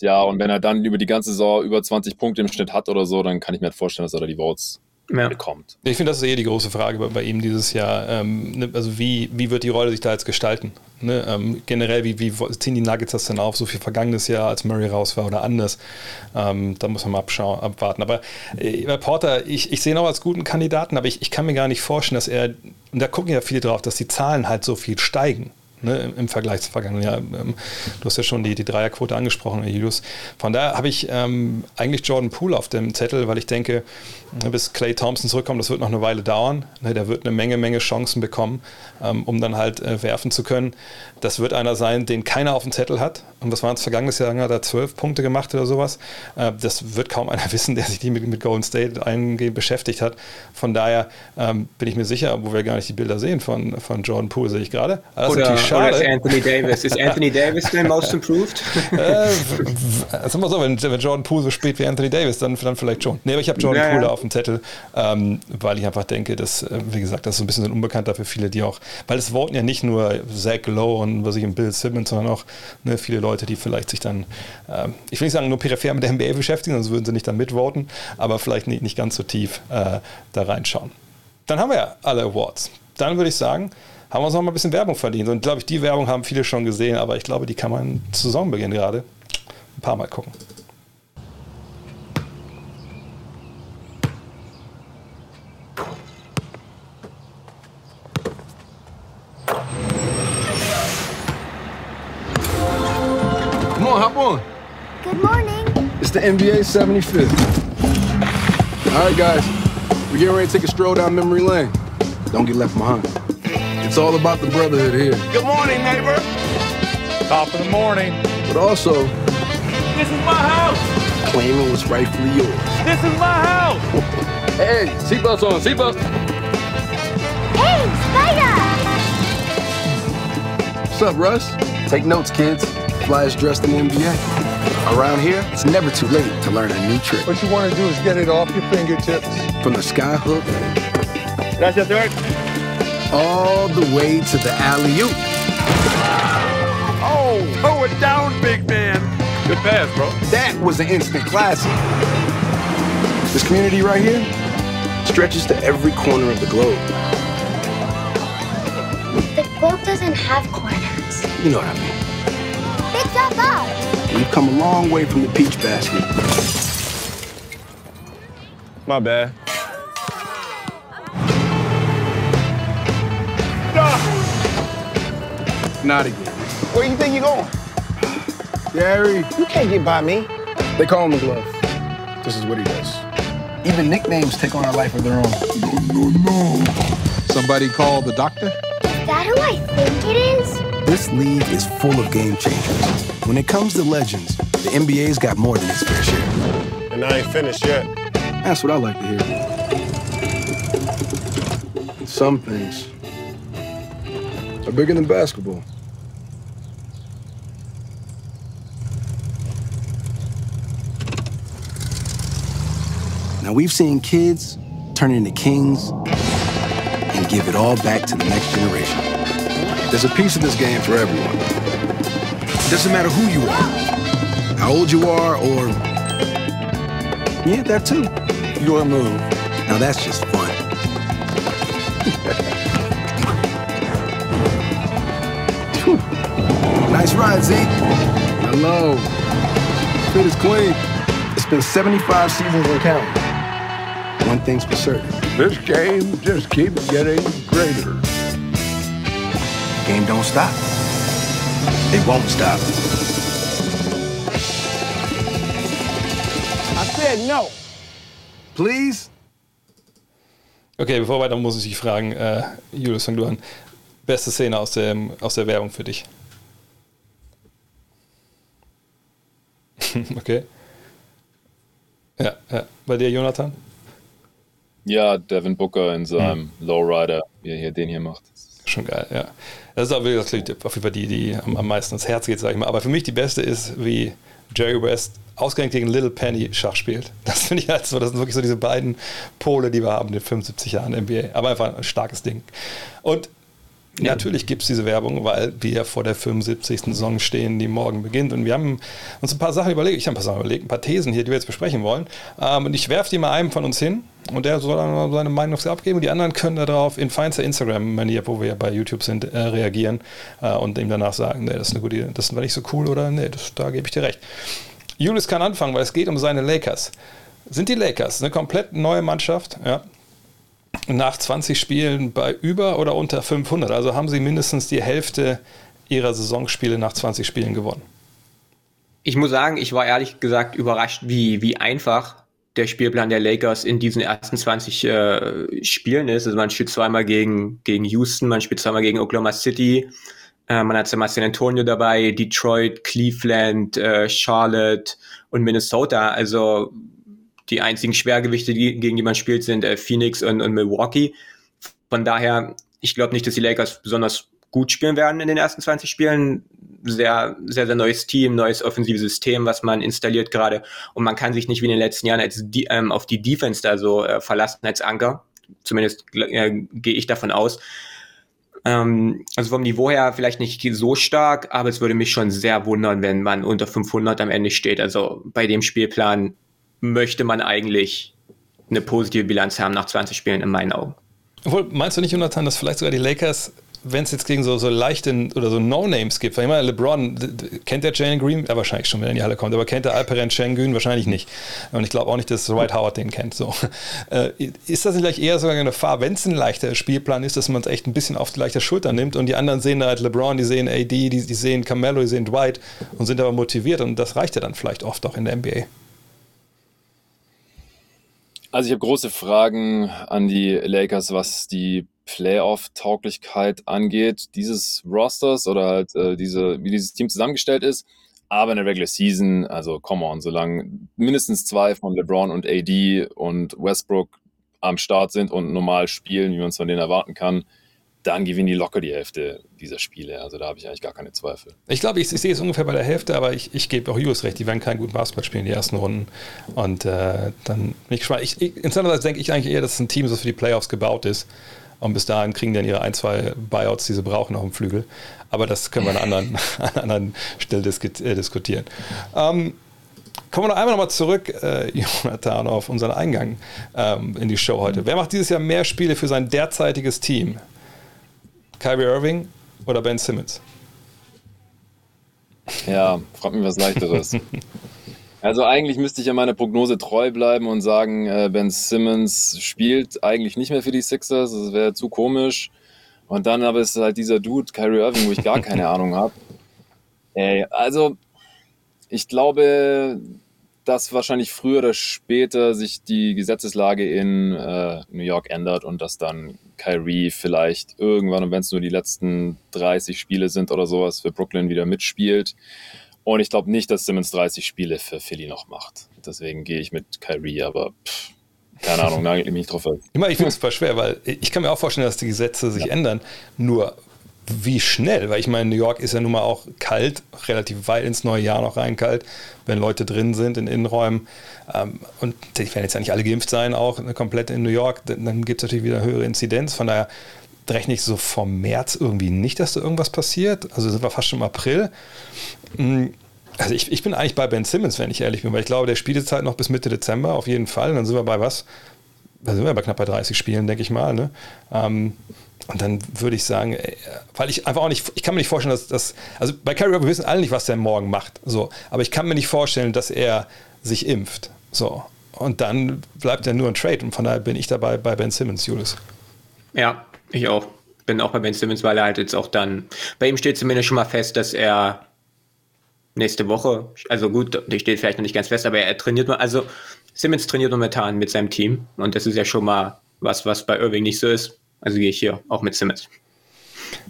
Jahr. Und wenn er dann über die ganze Saison über 20 Punkte im Schnitt hat oder so, dann kann ich mir halt vorstellen, dass er da die Votes Ja. bekommt. Ich finde, das ist eh die große Frage bei, bei ihm dieses Jahr. Ähm, ne, also wie, wie wird die Rolle sich da jetzt gestalten? Ne? Ähm, generell, wie, wie ziehen die Nuggets das denn auf? So viel vergangenes Jahr, als Murray raus war oder anders? Ähm, da muss man mal abschauen, abwarten. Aber äh, bei Porter, ich, ich sehe ihn auch als guten Kandidaten, aber ich, ich kann mir gar nicht vorstellen, dass er, und da gucken ja viele drauf, dass die Zahlen halt so viel steigen. Ne, im- Vergleich zum vergangenen Jahr. Ähm, du hast ja schon die, die Dreierquote angesprochen, Julius. Von daher habe ich ähm, eigentlich Jordan Poole auf dem Zettel, weil ich denke, ne, bis Clay Thompson zurückkommt, das wird noch eine Weile dauern. Ne, der wird eine Menge, Menge Chancen bekommen, ähm, um dann halt äh, werfen zu können. Das wird einer sein, den keiner auf dem Zettel hat. Und was waren es vergangenes Jahr? Hat er zwölf Punkte gemacht oder sowas? Äh, das wird kaum einer wissen, der sich die mit, mit Golden State eingehend beschäftigt hat. Von daher ähm, bin ich mir sicher, wo wir gar nicht die Bilder sehen von, von Jordan Poole, sehe ich gerade. Das natürlich oder ist schade. Anthony Davis. Ist Anthony Davis der Most Improved? äh, w- w- sag mal so, wenn, wenn Jordan Poole so spät wie Anthony Davis, dann, dann vielleicht schon. Nee, aber ich habe Jordan Ja, ja. Poole auf dem Zettel, ähm, weil ich einfach denke, dass, äh, wie gesagt, das ist so ein bisschen ein Unbekannter für viele, die auch, weil es voten ja nicht nur Zach Lowe und was ich und Bill Simmons, sondern auch ne, viele Leute, die vielleicht sich dann, ähm, ich will nicht sagen, nur peripher mit der NBA beschäftigen, sonst würden sie nicht dann mitvoten, aber vielleicht nicht, nicht ganz so tief äh, da reinschauen. Dann haben wir ja alle Awards. Dann würde ich sagen, haben wir uns noch mal ein bisschen Werbung verdient. Und glaube ich, die Werbung haben viele schon gesehen, aber ich glaube, die kann man zu Saisonbeginn gerade ein paar Mal gucken. Come on, hop on. Good morning. It's the NBA 75th. All right, guys, we're getting ready to take a stroll down memory lane. Don't get left behind. It's all about the brotherhood here, Good morning, neighbor. Top of the morning. but also This is my house. claiming what's rightfully yours. This is my house. Hey, seatbelts on, seatbelts. Hey, Spider! What's up, Russ? Take notes, kids. Flyers dressed in the NBA. Around here, it's never too late to learn a new trick. What you want to do is get it off your fingertips. From the sky hook Gracias, Dirk. All the way to the alley oop. Oh, throw it down, big man. Good pass, bro. That was an instant classic. This community right here stretches to every corner of the globe. The globe doesn't have corners. You know what I mean. Big drop out. We've come a long way from the peach basket. My bad. Not again. Where you think you're going? Gary, You can't get by me. they call him the glove. This is what he does. Even nicknames take on a life of their own. No, no, no. Somebody call the doctor? Is that who I think it is? This league is full of game changers. When it comes to legends, the NBA's got more than its fair share. And I ain't finished yet. That's what I like to hear. Some things are bigger than basketball. Now, we've seen kids turn into kings and give it all back to the next generation. There's a piece of this game for everyone. It doesn't matter who you are, how old you are, or. Yeah, that too. Your move. Now, that's just fun. nice ride, Zeke. Hello. Fit is clean. It's been 75 seasons and counting. One thing's for certain. This game just keeps getting greater. Game don't stop. It won't stop. I said no. Please? Okay, bevor weiter muss ich dich fragen, äh, Julius, fang du an. Beste Szene aus, dem, aus der Werbung für dich? okay. Ja, ja. Bei dir, Jonathan? Ja, Devin Booker in seinem Hm. Lowrider, wie er hier den hier macht. Schon geil, ja. Das ist auch wirklich auf jeden Fall die, die am, am meisten ins Herz geht, sag ich mal. Aber für mich die beste ist, wie Jerry West ausgerechnet gegen Little Penny Schach spielt. Das finde ich halt so, das sind wirklich so diese beiden Pole, die wir haben in den 75 Jahren NBA. Aber einfach ein starkes Ding. Und Natürlich gibt es diese Werbung, weil wir vor der 75. Saison stehen, die morgen beginnt. Und wir haben uns ein paar Sachen überlegt. Ich habe ein paar Sachen überlegt, ein paar Thesen hier, die wir jetzt besprechen wollen. Ähm, und ich werfe die mal einem von uns hin und der soll dann seine Meinung dazu abgeben. Und die anderen können darauf in feinster Instagram-Manier, wo wir ja bei YouTube sind, äh, reagieren äh, und ihm danach sagen: Nee, das ist eine gute Idee, das war nicht so cool oder nee, das, da gebe ich dir recht. Julius kann anfangen, weil es geht um seine Lakers. Sind die Lakers eine komplett neue Mannschaft? Ja nach 20 Spielen bei über oder unter 500. Also haben sie mindestens die Hälfte ihrer Saisonspiele nach 20 Spielen gewonnen. Ich muss sagen, ich war ehrlich gesagt überrascht, wie, wie einfach der Spielplan der Lakers in diesen ersten 20 äh, Spielen ist. Also man spielt zweimal gegen, gegen Houston, man spielt zweimal gegen Oklahoma City, äh, man hat zweimal San Antonio dabei, Detroit, Cleveland, äh, Charlotte und Minnesota. Also die einzigen Schwergewichte, die, gegen die man spielt, sind äh, Phoenix und, und Milwaukee. Von daher, ich glaube nicht, dass die Lakers besonders gut spielen werden in den ersten 20 Spielen. Sehr, sehr, sehr neues Team, neues offensives System, was man installiert gerade. Und man kann sich nicht wie in den letzten Jahren als die, ähm, auf die Defense da so äh, verlassen als Anker. Zumindest äh, gehe ich davon aus. Ähm, also vom Niveau her vielleicht nicht so stark, aber es würde mich schon sehr wundern, wenn man unter 500 am Ende steht. Also bei dem Spielplan möchte man eigentlich eine positive Bilanz haben nach 20 Spielen in meinen Augen. Obwohl, meinst du nicht, Jonathan, dass vielleicht sogar die Lakers, wenn es jetzt gegen so, so leichte oder so No-Names gibt, weil ich meine, LeBron, kennt der Jalen Green? Ja, wahrscheinlich schon, wenn er in die Halle kommt, aber kennt der Alperen Schengen Wahrscheinlich nicht. Und ich glaube auch nicht, dass Dwight Howard den kennt. So. Äh, ist das vielleicht eher sogar eine Gefahr, wenn es ein leichter Spielplan ist, dass man es echt ein bisschen auf die leichte Schulter nimmt und die anderen sehen da halt LeBron, die sehen AD, die, die sehen Carmelo, die sehen Dwight und sind aber motiviert und das reicht ja dann vielleicht oft auch in der NBA. Also ich habe große Fragen an die Lakers, was die Playoff-Tauglichkeit angeht, dieses Rosters oder halt äh, diese, wie dieses Team zusammengestellt ist. Aber in der Regular Season, also come on, solange mindestens zwei von LeBron und AD und Westbrook am Start sind und normal spielen, wie man es von denen erwarten kann, dann gewinnen die locker die Hälfte dieser Spiele. Also da habe ich eigentlich gar keine Zweifel. Ich glaube, ich, ich, sehe es ungefähr bei der Hälfte, aber ich, ich gebe auch Julius recht, die werden keinen guten Basketball spielen in die ersten Runden. Und äh, dann bin ich gespannt. Ich, ich, Insgesamt denke ich eigentlich eher, dass es ein Team ist, das für die Playoffs gebaut ist. Und bis dahin kriegen die dann ihre ein, zwei Buyouts, die sie brauchen, auf dem Flügel. Aber das können wir an einer anderen, an anderen Stelle äh, diskutieren. Ähm, Kommen wir noch einmal nochmal zurück, äh, Jonathan, auf unseren Eingang ähm, in die Show heute. Wer macht dieses Jahr mehr Spiele für sein derzeitiges Team? Kyrie Irving oder Ben Simmons? Ja, frag mich was leichteres. also eigentlich müsste ich ja meiner Prognose treu bleiben und sagen, äh, Ben Simmons spielt eigentlich nicht mehr für die Sixers, das wäre zu komisch. Und dann aber ist halt dieser Dude, Kyrie Irving, wo ich gar keine Ahnung habe. Ey, also ich glaube, dass wahrscheinlich früher oder später sich die Gesetzeslage in äh, New York ändert und dass dann Kyrie vielleicht irgendwann, und wenn es nur die letzten 30 Spiele sind oder sowas, für Brooklyn wieder mitspielt. Und ich glaube nicht, dass Simmons 30 Spiele für Philly noch macht. Deswegen gehe ich mit Kyrie, aber pff, Keine Ahnung, nagelt mich nicht drauf. Ich, meine, ich finde es super schwer, weil ich kann mir auch vorstellen, dass die Gesetze sich ja. ändern. Nur wie schnell, weil ich meine, New York ist ja nun mal auch kalt, relativ weit ins neue Jahr noch rein kalt, wenn Leute drin sind in Innenräumen. Ähm, und die werden jetzt ja nicht alle geimpft sein, auch komplett in New York. Dann gibt es natürlich wieder höhere Inzidenz. Von daher rechne ich so vom März irgendwie nicht, dass da irgendwas passiert. Also sind wir fast schon im April. Hm, also ich, ich bin eigentlich bei Ben Simmons, wenn ich ehrlich bin, weil ich glaube, der spielt jetzt halt noch bis Mitte Dezember auf jeden Fall. Und dann sind wir bei was? Da sind wir bei knapp bei 30 Spielen, denke ich mal. Ne? Ähm, und dann würde ich sagen, äh, weil ich einfach auch nicht, ich kann mir nicht vorstellen, dass das, also bei Carrie wir wissen alle nicht, was der morgen macht, so, aber ich kann mir nicht vorstellen, dass er sich impft, so. Und dann bleibt er nur ein Trade und von daher bin ich dabei bei Ben Simmons, Julius. Ja, ich auch. Bin auch bei Ben Simmons, weil er halt jetzt auch dann, bei ihm steht zumindest schon mal fest, dass er nächste Woche, also gut, die steht vielleicht noch nicht ganz fest, aber er trainiert, also Simmons trainiert momentan mit seinem Team und das ist ja schon mal was, was bei Irving nicht so ist. Also gehe ich hier auch mit Simmons.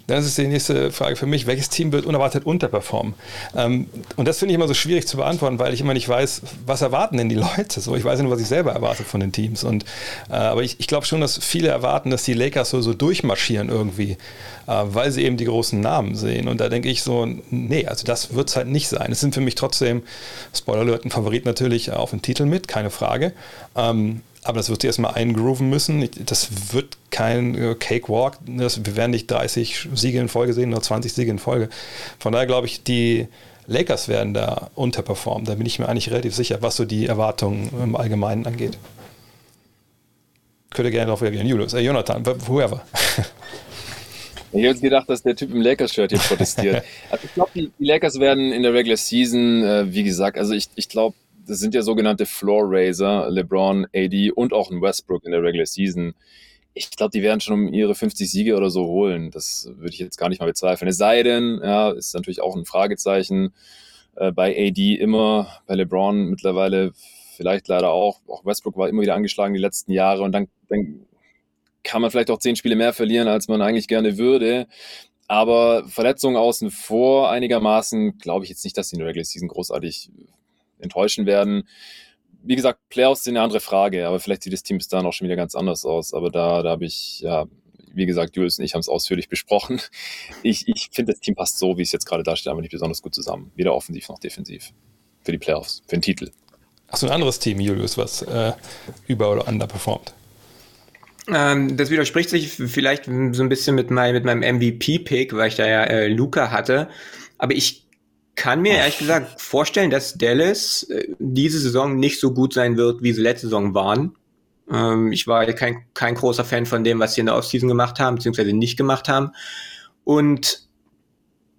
Dann ist die nächste Frage für mich, welches Team wird unerwartet unterperformen? Ähm, und das finde ich immer so schwierig zu beantworten, weil ich immer nicht weiß, was erwarten denn die Leute? So, ich weiß nur, was ich selber erwarte von den Teams. Und, äh, aber ich, ich glaube schon, dass viele erwarten, dass die Lakers so, so durchmarschieren irgendwie, äh, weil sie eben die großen Namen sehen. Und da denke ich so, nee, also das wird es halt nicht sein. Es sind für mich trotzdem, Spoiler Alert, ein Favorit natürlich auf den Titel mit, keine Frage. Ähm, aber das wird erstmal eingrooven müssen. Das wird kein äh, Cakewalk. wir werden nicht 30 Siege in Folge sehen, nur 20 Siege in Folge. Von daher glaube ich, die Lakers werden da unterperformen. Da bin ich mir eigentlich relativ sicher, was so die Erwartungen im Allgemeinen angeht. Könnte gerne darauf reagieren. Julius, äh, Jonathan, whoever. Ich hätte gedacht, dass der Typ im Lakers-Shirt hier protestiert. also ich glaube, die, die, Lakers werden in der Regular Season, äh, wie gesagt, also ich, ich glaube, das sind ja sogenannte Floor Raiser, LeBron, AD und auch ein Westbrook in der Regular Season. Ich glaube, die werden schon um ihre 50 Siege oder so holen. Das würde ich jetzt gar nicht mal bezweifeln. Es sei denn, ja, ist natürlich auch ein Fragezeichen. Äh, bei AD immer, bei LeBron mittlerweile vielleicht leider auch. Auch Westbrook war immer wieder angeschlagen die letzten Jahre und dann, dann kann man vielleicht auch zehn Spiele mehr verlieren, als man eigentlich gerne würde. Aber Verletzungen außen vor einigermaßen glaube ich jetzt nicht, dass die in der Regular Season großartig enttäuschen werden. Wie gesagt, Playoffs sind eine andere Frage, aber vielleicht sieht das Team bis dahin auch schon wieder ganz anders aus. Aber da, da habe ich, ja, wie gesagt, Julius und ich haben es ausführlich besprochen. Ich, ich finde, das Team passt so, wie es jetzt gerade dasteht, aber nicht besonders gut zusammen. Weder offensiv noch defensiv. Für die Playoffs, für den Titel. Hast du ein anderes Team, Julius, was äh, über- oder underperformt? Ähm, das widerspricht sich vielleicht so ein bisschen mit, mein, mit meinem MVP-Pick, weil ich da ja äh, Luca hatte. Aber ich kann mir ehrlich gesagt vorstellen, dass Dallas äh, diese Saison nicht so gut sein wird, wie sie letzte Saison waren. Ähm, ich war kein, kein großer Fan von dem, was sie in der Offseason gemacht haben, beziehungsweise nicht gemacht haben. Und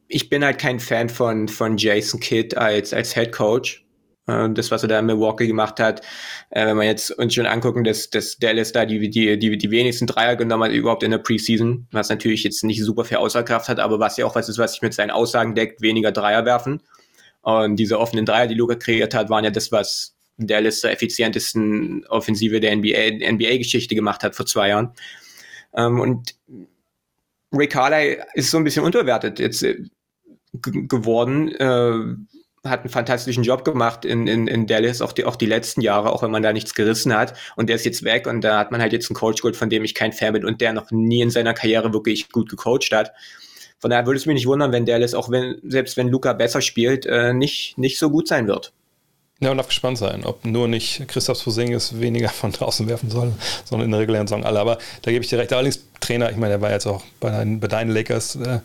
ich bin halt kein Fan von, von Jason Kidd als, als Head Coach. Äh, das, was er da in Milwaukee gemacht hat. Äh, wenn man jetzt uns schon angucken, dass, dass Dallas da die, die, die, die wenigsten Dreier genommen hat überhaupt in der Preseason, was natürlich jetzt nicht super viel Außerkraft hat, aber was ja auch was ist, was sich mit seinen Aussagen deckt, weniger Dreier werfen. Und diese offenen Dreier, die Luca kreiert hat, waren ja das, was Dallas zur effizientesten Offensive der NBA, NBA-Geschichte gemacht hat vor zwei Jahren. Ähm, und Ray Carlyle ist so ein bisschen unterwertet jetzt äh, geworden. Äh, hat einen fantastischen Job gemacht in, in, in Dallas, auch die, auch die letzten Jahre, auch wenn man da nichts gerissen hat. Und der ist jetzt weg und da hat man halt jetzt einen Coach geholt, von dem ich kein Fan bin und der noch nie in seiner Karriere wirklich gut gecoacht hat. Von daher würde es mich nicht wundern, wenn Dallas, auch wenn, selbst wenn Luca besser spielt, äh, nicht, nicht so gut sein wird. Ja, und darf gespannt sein, ob nur nicht Christoph Fusingis weniger von draußen werfen soll, sondern in der regulären Saison alle. Aber da gebe ich dir recht. Allerdings Trainer, ich meine, der war jetzt auch bei deinen, bei deinen Lakers äh,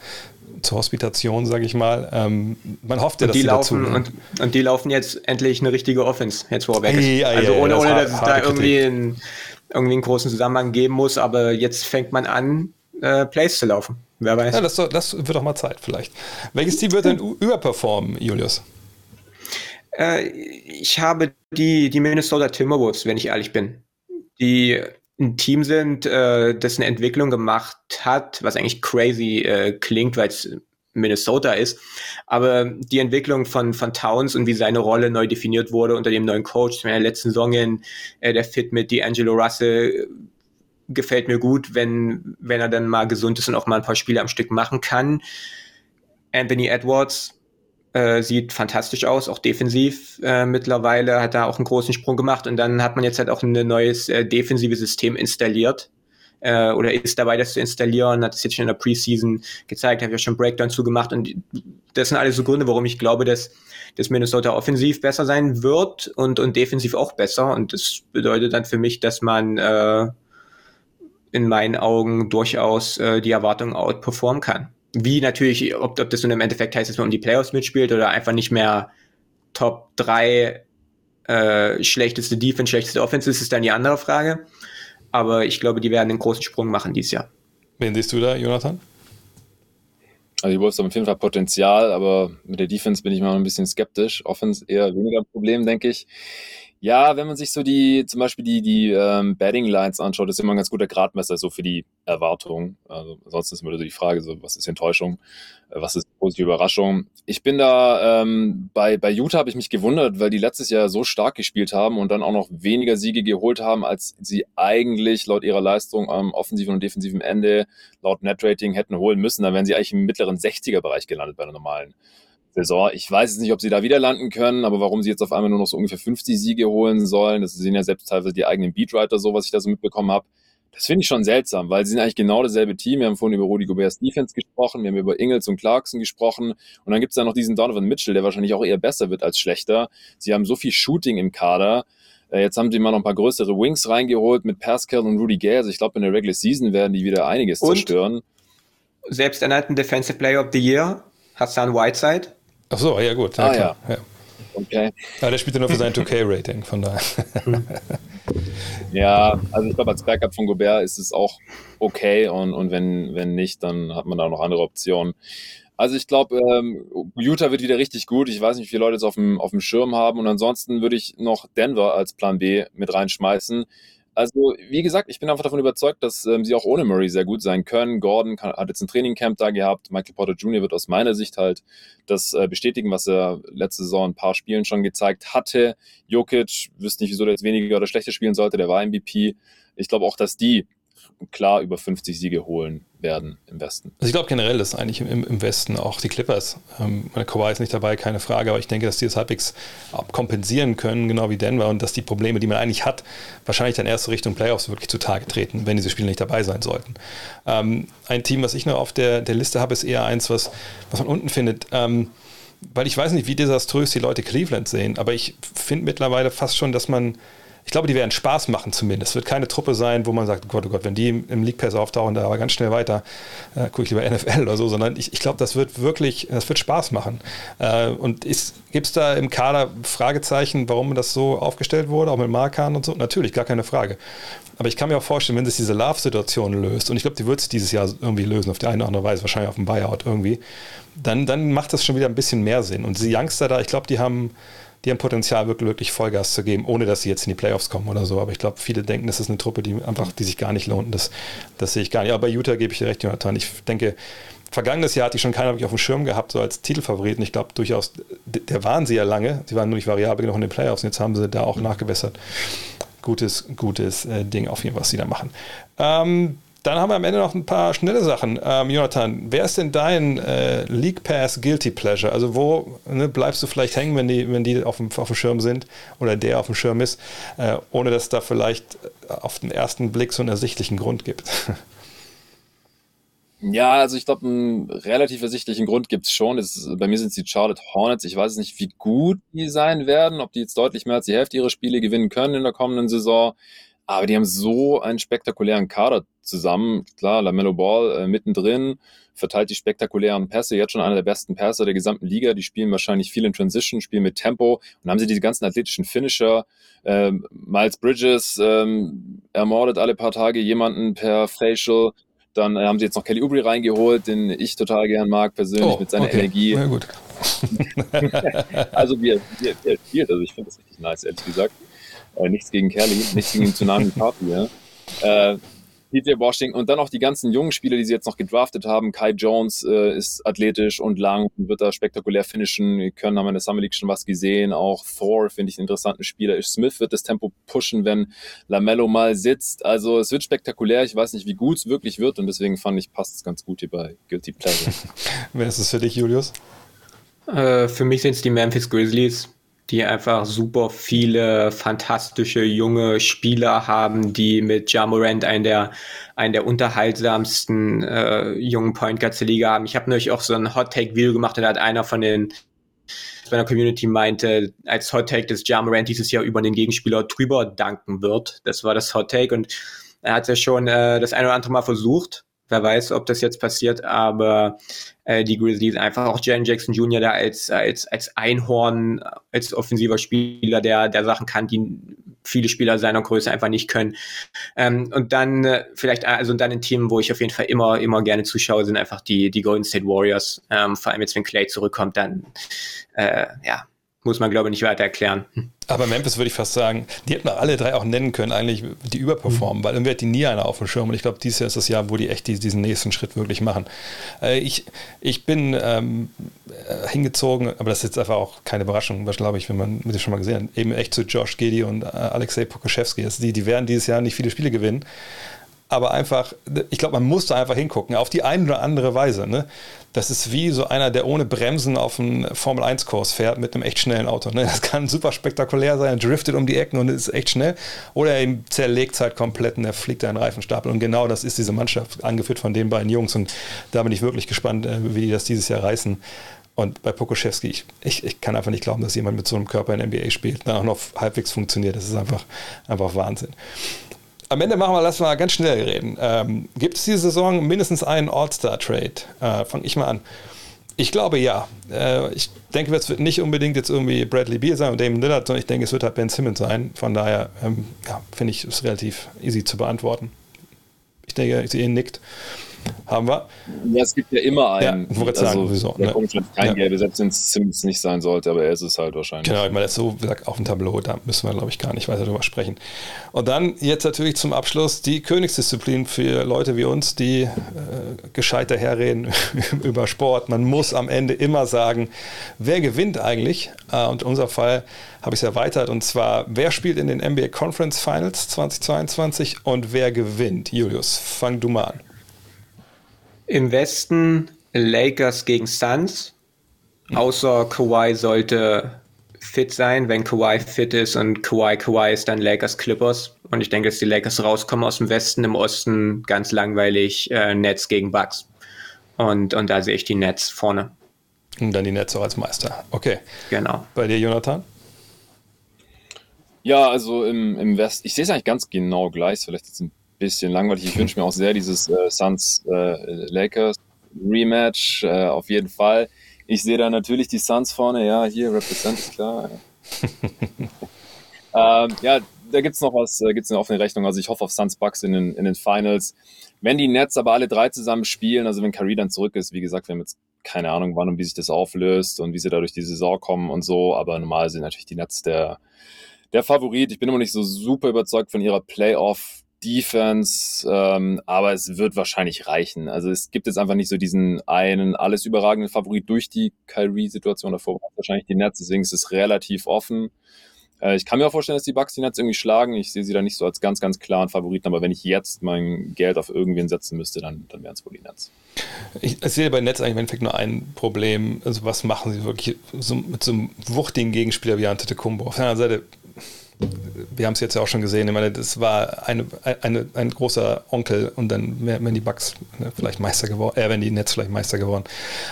zur Hospitation, sage ich mal. Ähm, man hofft ja, dass die sie laufen dazu, und, und, die laufen jetzt endlich eine richtige Offense, jetzt wo er weg ist. Ja, also ja, ohne, ohne dass es da irgendwie, ein, irgendwie einen großen Zusammenhang geben muss, aber jetzt fängt man an, äh, Plays zu laufen. Wer weiß. Ja, das, das wird doch mal Zeit vielleicht. Welches Team wird denn überperformen, Julius? Äh, ich habe die, die Minnesota Timberwolves, wenn ich ehrlich bin. Die ein Team sind, äh, das eine Entwicklung gemacht hat, was eigentlich crazy äh, klingt, weil es Minnesota ist. Aber die Entwicklung von, von Towns und wie seine Rolle neu definiert wurde unter dem neuen Coach, in der letzten Saison in, äh, der Fit mit D'Angelo Russell gefällt mir gut, wenn, wenn er dann mal gesund ist und auch mal ein paar Spiele am Stück machen kann. Anthony Edwards äh, sieht fantastisch aus, auch defensiv äh, mittlerweile hat er auch einen großen Sprung gemacht und dann hat man jetzt halt auch ein neues äh, defensives System installiert äh, oder ist dabei, das zu installieren, hat es jetzt schon in der Preseason gezeigt, habe ja schon Breakdown zugemacht und das sind alles so Gründe, warum ich glaube, dass, dass Minnesota offensiv besser sein wird und, und defensiv auch besser und das bedeutet dann für mich, dass man äh, in meinen Augen durchaus äh, die Erwartungen outperformen kann. Wie natürlich, ob, ob das nun im Endeffekt heißt, dass man um die Playoffs mitspielt oder einfach nicht mehr Top 3 äh, schlechteste Defense, schlechteste Offense ist, ist dann die andere Frage. Aber ich glaube, die werden einen großen Sprung machen dieses Jahr. Wen siehst du da, Jonathan? Also die Wolves haben auf jeden Fall Potenzial, aber mit der Defense bin ich mal ein bisschen skeptisch. Offense eher weniger ein Problem, denke ich. Ja, wenn man sich so die, zum Beispiel die, die ähm, Batting Lines anschaut, ist immer ein ganz guter Gradmesser so für die Erwartung. Also ansonsten ist immer so die Frage, so, was ist Enttäuschung, äh, was ist positive Überraschung. Ich bin da, ähm, bei, bei Utah habe ich mich gewundert, weil die letztes Jahr so stark gespielt haben und dann auch noch weniger Siege geholt haben, als sie eigentlich laut ihrer Leistung am offensiven und defensiven Ende laut Netrating hätten holen müssen. Da wären sie eigentlich im mittleren 60er-Bereich gelandet bei einer normalen Saison. Ich weiß jetzt nicht, ob sie da wieder landen können, aber warum sie jetzt auf einmal nur noch so ungefähr 50 Siege holen sollen, das sind ja selbst teilweise die eigenen Beatwriter, so was ich da so mitbekommen habe. Das finde ich schon seltsam, weil sie sind eigentlich genau dasselbe Team. Wir haben vorhin über Rudy Gobert's Defense gesprochen, wir haben über Ingles und Clarkson gesprochen und dann gibt es da noch diesen Donovan Mitchell, der wahrscheinlich auch eher besser wird als schlechter. Sie haben so viel Shooting im Kader. Äh, jetzt haben sie mal noch ein paar größere Wings reingeholt mit Pascal und Rudy Gay. Also ich glaube, in der Regular Season werden die wieder einiges und zerstören. Selbst ernannten Defensive Player of the Year, Hassan Whiteside. Ach so, ja gut. Ja, ah, ja. ja. Okay. Ja, der spielt ja nur für sein 2K-Rating, von daher. ja, also ich glaube, als Backup von Gobert ist es auch okay und, und wenn, wenn nicht, dann hat man da noch andere Optionen. Also ich glaube, ähm, Utah wird wieder richtig gut. Ich weiß nicht, wie viele Leute es auf dem, auf dem Schirm haben. Und ansonsten würde ich noch Denver als Plan B mit reinschmeißen. Also, wie gesagt, ich bin einfach davon überzeugt, dass ähm, sie auch ohne Murray sehr gut sein können. Gordon kann, hat jetzt ein Trainingcamp da gehabt. Michael Porter Jr. wird aus meiner Sicht halt das äh, bestätigen, was er letzte Saison ein paar Spielen schon gezeigt hatte. Jokic, wüsste nicht, wieso der jetzt weniger oder schlechter spielen sollte. Der war MVP. Ich glaube auch, dass die klar über 50 Siege holen werden im Westen. Also ich glaube generell, dass eigentlich im, im, Westen auch die Clippers, ähm, Kawhi ist nicht dabei, keine Frage, aber ich denke, dass die das halbwegs kompensieren können, genau wie Denver und dass die Probleme, die man eigentlich hat, wahrscheinlich dann erst Richtung Playoffs wirklich zutage treten, wenn diese Spiele nicht dabei sein sollten. Ähm, ein Team, was ich noch auf der, der Liste habe, ist eher eins, was, was man unten findet. Ähm, weil ich weiß nicht, wie desaströs die Leute Cleveland sehen, aber ich finde mittlerweile fast schon, dass man ich glaube, die werden Spaß machen zumindest. Es wird keine Truppe sein, wo man sagt, oh Gott, oh Gott, wenn die im League Pass auftauchen, da aber ganz schnell weiter, äh, gucke ich lieber NFL oder so, sondern ich, ich glaube, das wird wirklich, das wird Spaß machen. Äh, und gibt es da im Kader Fragezeichen, warum das so aufgestellt wurde, auch mit Markan und so? Natürlich, gar keine Frage. Aber ich kann mir auch vorstellen, wenn sich diese Love-Situation löst, und ich glaube, die wird es dieses Jahr irgendwie lösen, auf die eine oder andere Weise, wahrscheinlich auf dem Buyout irgendwie, dann, dann macht das schon wieder ein bisschen mehr Sinn. Und diese Youngster da, ich glaube, die haben die haben Potenzial, wirklich, wirklich Vollgas zu geben, ohne dass sie jetzt in die Playoffs kommen oder so. Aber ich glaube, viele denken, das ist eine Truppe, die einfach, die sich gar nicht lohnt. Das, das sehe ich gar nicht. Aber bei Utah gebe ich dir recht, Jonathan. Ich denke, vergangenes Jahr hatte ich schon keiner wirklich auf dem Schirm gehabt, so als Titelfavoriten. Ich glaube durchaus, der waren sie ja lange. Sie waren nur nicht variabel genug in den Playoffs und jetzt haben sie da auch nachgebessert. Gutes, gutes äh, Ding auf jeden Fall, was sie da machen. Ähm, dann haben wir am Ende noch ein paar schnelle Sachen. Ähm, Jonathan, wer ist denn dein äh, League Pass Guilty Pleasure? Also wo ne, bleibst du vielleicht hängen, wenn die, wenn die auf dem, auf dem Schirm sind oder der auf dem Schirm ist, äh, ohne dass da vielleicht auf den ersten Blick so einen ersichtlichen Grund gibt? Ja, also ich glaube, einen relativ ersichtlichen Grund gibt es schon. Ist, bei mir sind es die Charlotte Hornets. Ich weiß nicht, wie gut die sein werden, ob die jetzt deutlich mehr als die Hälfte ihrer Spiele gewinnen können in der kommenden Saison. Aber die haben so einen spektakulären Kader zusammen. Klar, LaMelo Ball äh, mittendrin, verteilt die spektakulären Pässe, jetzt schon einer der besten Pässe der gesamten Liga. Die spielen wahrscheinlich viel in Transition, spielen mit Tempo und dann haben sie diese ganzen athletischen Finisher. Ähm, Miles Bridges ähm, ermordet alle paar Tage jemanden per Facial. Dann äh, haben sie jetzt noch Kelly Oubre reingeholt, den ich total gern mag, persönlich oh, mit seiner okay. Energie. Na gut. also wie er, wie er spielt, also ich finde das richtig nice, ehrlich gesagt. Äh, nichts gegen Kelly, nichts gegen den Tsunami Party. Ja. Äh, PJ Washington und dann auch die ganzen jungen Spieler, die sie jetzt noch gedraftet haben. Kai Jones äh, ist athletisch und lang und wird da spektakulär finishen. Wir können, haben in der Summer League schon was gesehen. Auch Thor finde ich einen interessanten Spieler. Ish Smith wird das Tempo pushen, wenn Lamello mal sitzt. Also es wird spektakulär. Ich weiß nicht, wie gut es wirklich wird und deswegen fand ich, passt es ganz gut hier bei Guilty Pleasure. Wer ist es für dich, Julius? Äh, für mich sind es die Memphis Grizzlies, die einfach super viele fantastische junge Spieler haben, die mit Ja Morant einen der, einen der unterhaltsamsten äh, jungen Point Guards der Liga haben. Ich habe neulich auch so ein Hot Take Video gemacht und da hat einer von den meiner Community meinte, als Hot Take, dass Ja Morant dieses Jahr über den Gegenspieler drüber danken wird. Das war das Hot Take und er hat ja schon äh, das eine oder andere Mal versucht. Wer weiß, ob das jetzt passiert, aber äh, die Grizzlies einfach auch Jan Jackson Jr. da als, als, als Einhorn, als offensiver Spieler, der, der Sachen kann, die viele Spieler seiner Größe einfach nicht können. Ähm, und dann äh, vielleicht, also dann ein Team, wo ich auf jeden Fall immer, immer gerne zuschaue, sind einfach die, die Golden State Warriors. Ähm, vor allem jetzt, wenn Clay zurückkommt, dann äh, ja, muss man, glaube ich, nicht weiter erklären. Aber Memphis würde ich fast sagen, die hätten alle drei auch nennen können, eigentlich, die überperformen, mhm. weil irgendwie hat die nie einer auf dem Schirm. Und ich glaube, dieses Jahr ist das Jahr, wo die echt diesen nächsten Schritt wirklich machen. Äh, ich, ich bin ähm, äh, hingezogen, aber das ist jetzt einfach auch keine Überraschung, was glaube ich, wenn man mit dir schon mal gesehen hat, eben echt zu Josh Gedi und äh, Alexei Pokoschewski. Die, die werden dieses Jahr nicht viele Spiele gewinnen aber einfach, ich glaube, man muss da einfach hingucken, auf die eine oder andere Weise. Ne? Das ist wie so einer, der ohne Bremsen auf einen Formel-1-Kurs fährt mit einem echt schnellen Auto. Ne? Das kann super spektakulär sein, er driftet um die Ecken und ist echt schnell. Oder er zerlegt es halt komplett und er fliegt einen Reifenstapel. Und genau das ist diese Mannschaft, angeführt von den beiden Jungs. Und da bin ich wirklich gespannt, äh, wie die das dieses Jahr reißen. Und bei Pokoschewski, ich, ich, ich, kann einfach nicht glauben, dass jemand mit so einem Körper in NBA spielt, dann auch noch halbwegs funktioniert. Das ist einfach, einfach Wahnsinn am Ende machen wir, lass mal ganz schnell reden. Ähm, gibt es diese Saison mindestens einen All-Star-Trade? Äh, Fange ich mal an. Ich glaube ja. Äh, ich denke, es wird nicht unbedingt jetzt irgendwie Bradley Beal sein und Damon Lillard, sondern ich denke, es wird halt Ben Simmons sein. Von daher ähm, ja, finde ich es relativ easy zu beantworten. Ich denke, ich sehe ihn nickt. Haben wir. Ja, es gibt ja immer einen. Ja, ich wollte sagen, also, sowieso. Der ne? kommt kein ja. Gelbe, selbst wenn es Simmons nicht sein sollte, aber er ist es halt wahrscheinlich. Genau, ich meine, das ist so wie gesagt, auf dem Tableau, da müssen wir, glaube ich, gar nicht weiter drüber sprechen. Und dann jetzt natürlich zum Abschluss die Königsdisziplin für Leute wie uns, die äh, gescheiter herreden über Sport. Man muss am Ende immer sagen, wer gewinnt eigentlich? Äh, und in unserem Fall habe ich es erweitert und zwar, wer spielt in den NBA Conference Finals 2022 und wer gewinnt? Julius, fang du mal an. Im Westen Lakers gegen Suns. Außer Kawhi sollte fit sein. Wenn Kawhi fit ist und Kawhi Kawhi ist, dann Lakers Clippers. Und ich denke, dass die Lakers rauskommen aus dem Westen. Im Osten ganz langweilig äh, Nets gegen Bucks. Und, und da sehe ich die Nets vorne. Und dann die Nets auch als Meister. Okay. Genau. Bei dir, Jonathan? Ja, also im, im Westen, ich sehe es eigentlich ganz genau gleich, vielleicht jetzt ein bisschen langweilig. Ich wünsche mir auch sehr dieses äh, Suns äh, Lakers Rematch, äh, auf jeden Fall. Ich sehe da natürlich die Suns vorne, ja, hier represent ist klar. ähm, ja, da gibt es noch was, äh, gibt es eine offene Rechnung. Also ich hoffe auf Suns Bucks in den, in den Finals. Wenn die Nets aber alle drei zusammen spielen, also wenn Curry dann zurück ist, wie gesagt, wir haben jetzt keine Ahnung, wann und wie sich das auflöst und wie sie da durch die Saison kommen und so, aber normal sind natürlich die Nets der, der Favorit. Ich bin immer nicht so super überzeugt von ihrer Playoff- Defense, ähm, aber es wird wahrscheinlich reichen. Also es gibt jetzt einfach nicht so diesen einen alles überragenden Favorit durch die Kyrie-Situation davor. Wahrscheinlich die Nets, deswegen ist es relativ offen. Äh, ich kann mir auch vorstellen, dass die Bucks die Nets irgendwie schlagen. Ich sehe sie da nicht so als ganz, ganz klaren Favoriten, aber wenn ich jetzt mein Geld auf irgendwen setzen müsste, dann, dann wären es wohl die Nets. Ich, sehe bei Nets eigentlich im Endeffekt nur ein Problem. Also was machen sie wirklich so, mit so einem wuchtigen Gegenspieler wie Antetokounmpo? Auf der anderen Seite wir haben es jetzt ja auch schon gesehen, ich meine, das war eine, eine, ein großer Onkel und dann wären die Bucks ne, vielleicht Meister geworden, äh, wenn die Nets vielleicht Meister geworden.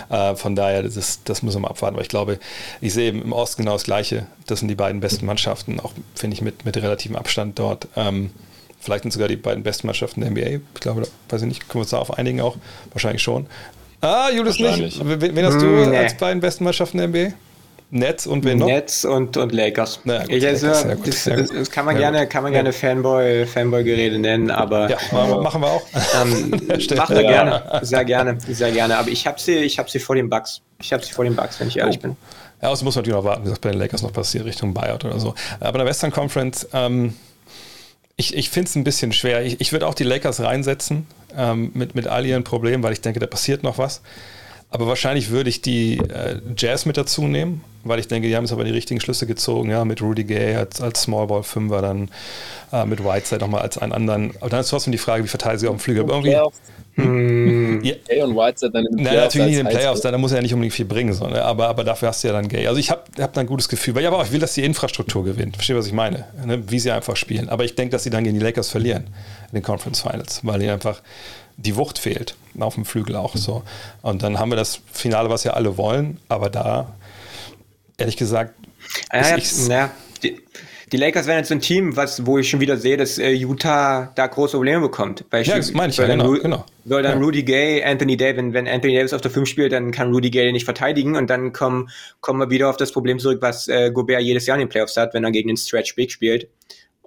Äh, von daher, das, ist, das müssen wir abwarten, weil ich glaube, ich sehe im Osten genau das Gleiche. Das sind die beiden besten Mannschaften, auch finde ich mit, mit relativem Abstand dort. Ähm, vielleicht sind sogar die beiden besten Mannschaften der NBA. Ich glaube, weiß ich nicht, können wir uns da auf einigen auch? Wahrscheinlich schon. Ah, Julius nicht. Wen hast du hm, nee. als beiden besten Mannschaften der NBA? Netz und wen noch? Netz und, und Lakers. Naja, gut, ich, also, Lakers, das, das, kann man ja, gerne, kann man gerne Fanboy, Fanboy-Gerede nennen, aber. Ja, machen wir auch. Ähm, machen wir gerne. Sehr gerne, sehr gerne. Aber ich habe sie, ich habe sie vor den Bugs. Ich habe sie vor den Bugs, wenn ich ehrlich oh. bin. Ja, außerdem muss man natürlich noch warten, wie das bei den Lakers noch passiert, Richtung Buyout oder so. Aber in der Western Conference, ähm, ich, ich finde es ein bisschen schwer. Ich, ich würde auch die Lakers reinsetzen ähm, mit, mit all ihren Problemen, weil ich denke, da passiert noch was. Aber wahrscheinlich würde ich die äh, Jazz mit dazu nehmen, weil ich denke, die haben jetzt aber die richtigen Schlüsse gezogen, ja, mit Rudy Gay als, als Smallball Fünfer, dann äh, mit Whiteside nochmal als einen anderen. Aber dann ist trotzdem die Frage, wie verteilen sie auf dem Flügel. Aber irgendwie, Hm. Gay und Whiteside dann in den Playoffs. natürlich nicht in den Playoffs, da muss er ja nicht unbedingt viel bringen, so, ne? aber, aber dafür hast du ja dann Gay. Also ich habe hab da ein gutes Gefühl, weil ich aber auch, ich will, dass die Infrastruktur gewinnt. Verstehe, was ich meine? Ne? Wie sie einfach spielen. Aber ich denke, dass sie dann gegen die Lakers verlieren in den Conference Finals, weil ihnen einfach die Wucht fehlt. Auf dem Flügel auch so. Und dann haben wir das Finale, was ja alle wollen, aber da, ehrlich gesagt, ja, ja, die, die Lakers wären jetzt ein Team, was, wo ich schon wieder sehe, dass äh, Utah da große Probleme bekommt. Weil ja, das meine ich ja, genau, genau. Weil dann ja. Rudy Gay, Anthony Davis, wenn, wenn Anthony Davis auf der 5 spielt, dann kann Rudy Gay nicht verteidigen und dann kommen, kommen wir wieder auf das Problem zurück, was äh, Gobert jedes Jahr in den Playoffs hat, wenn er gegen den Stretch Big spielt.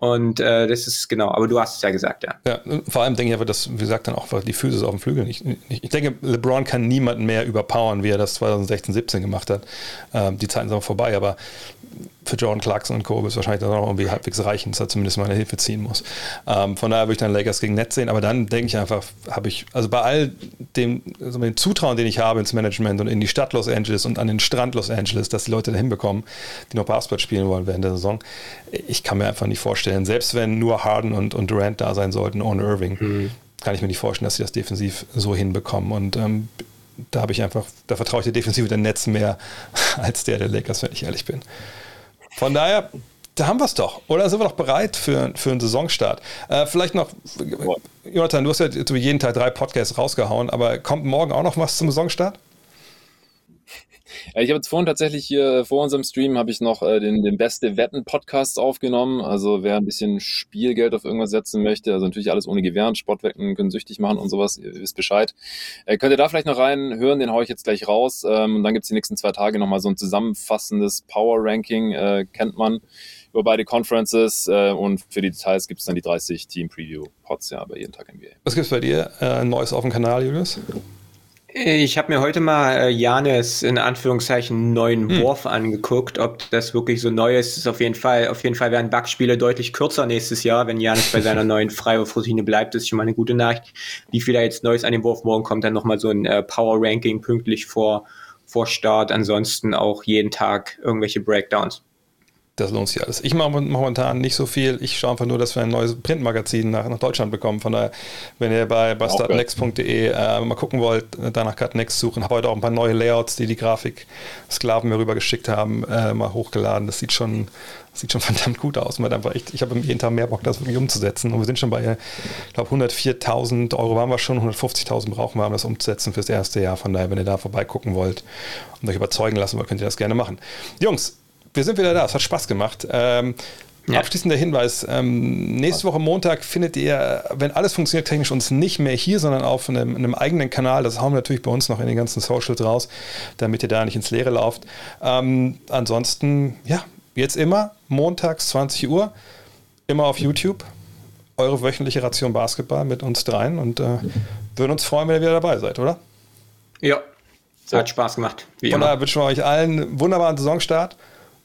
Und äh, das ist genau, aber du hast es ja gesagt, ja. Ja, vor allem denke ich aber, dass, wie gesagt, dann auch die Physis auf dem Flügel nicht, nicht. Ich denke, LeBron kann niemanden mehr überpowern, wie er das 2016, 17 gemacht hat. Ähm, die Zeiten sind auch vorbei, aber für Jordan Clarkson und Co. ist wahrscheinlich dann auch irgendwie halbwegs reichen, dass er zumindest mal eine Hilfe ziehen muss. Ähm, von daher würde ich dann Lakers gegen Netz sehen, aber dann denke ich einfach, habe ich, also bei all dem, also dem Zutrauen, den ich habe ins Management und in die Stadt Los Angeles und an den Strand Los Angeles, dass die Leute da hinbekommen, die noch Basketball spielen wollen während der Saison, ich kann mir einfach nicht vorstellen, selbst wenn nur Harden und, und Durant da sein sollten ohne Irving, mhm. kann ich mir nicht vorstellen, dass sie das defensiv so hinbekommen und ähm, da habe ich einfach, da vertraue ich der Defensive der Netz mehr als der der Lakers, wenn ich ehrlich bin. Von daher, da haben wir es doch. Oder sind wir doch bereit für, für einen Saisonstart? Äh, vielleicht noch, Jonathan, du hast ja jeden Tag drei Podcasts rausgehauen, aber kommt morgen auch noch was zum Saisonstart? Ja, ich habe jetzt vorhin tatsächlich hier vor unserem Stream habe ich noch äh, den, den Beste Wetten Podcast aufgenommen. Also wer ein bisschen Spielgeld auf irgendwas setzen möchte, also natürlich alles ohne Gewähr, Sportwetten können süchtig machen und sowas, ihr wisst Bescheid. Äh, könnt ihr da vielleicht noch rein hören, den haue ich jetzt gleich raus. Ähm, und dann gibt's die nächsten zwei Tage nochmal so ein zusammenfassendes Power Ranking, äh, kennt man über beide Conferences äh, und für die Details gibt es dann die 30 Team Preview Pods ja bei jeden Tag NBA. Was gibt's bei dir äh, Neues auf dem Kanal, Julius? Ich habe mir heute mal äh, Janis in Anführungszeichen neuen hm. Wurf angeguckt, ob das wirklich so neu ist. ist auf jeden Fall, auf jeden Fall werden Backspiele deutlich kürzer nächstes Jahr, wenn Janis bei seiner neuen Freiwurfroutine bleibt. Das ist schon mal eine gute Nachricht. Wie viel da jetzt Neues an den Wurf morgen kommt, dann nochmal so ein äh, Power Ranking pünktlich vor, vor Start. Ansonsten auch jeden Tag irgendwelche Breakdowns das lohnt sich alles. Ich mache momentan nicht so viel. Ich schaue einfach nur, dass wir ein neues Printmagazin nach, nach Deutschland bekommen. Von daher, wenn ihr bei, startnext.de äh, mal gucken wollt, danach Cut Next suchen. Habe heute auch ein paar neue Layouts, die die Grafik-Sklaven mir rübergeschickt haben, äh, mal hochgeladen. Das sieht schon, sieht schon verdammt gut aus. Man einfach echt, ich habe jeden Tag mehr Bock, das wirklich umzusetzen. Und wir sind schon bei, ich glaube, 104.000 Euro waren wir schon, 150.000 brauchen wir, um das umzusetzen fürs erste Jahr. Von daher, wenn ihr da vorbeigucken wollt und euch überzeugen lassen wollt, könnt ihr das gerne machen. Jungs, wir sind wieder da. Es hat Spaß gemacht. Ähm, ja. Abschließender Hinweis: ähm, Nächste Woche Montag findet ihr, wenn alles funktioniert technisch, uns nicht mehr hier, sondern auf einem, einem, eigenen Kanal. Das hauen wir natürlich bei uns noch in den ganzen Socials raus, damit ihr da nicht ins Leere lauft. Ähm, ansonsten, ja, jetzt immer montags 20 Uhr, immer auf YouTube. Eure wöchentliche Ration Basketball mit uns dreien und äh, würden uns freuen, wenn ihr wieder dabei seid, oder? Ja, hat Spaß gemacht. Wie Von daher wünschen wir euch allen einen wunderbaren Saisonstart.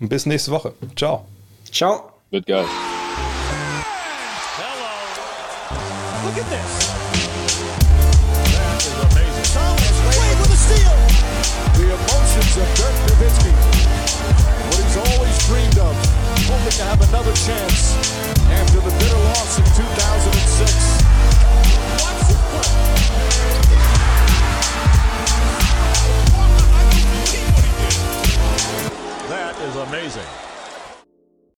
Und bis nächste Woche. Ciao. Ciao. Wird geil. Hello. Look at this. That is amazing. The emotions of Dirk Nowitzki. What he's always dreamed of. Hoping to have another chance after the bitter loss in 2006. is amazing.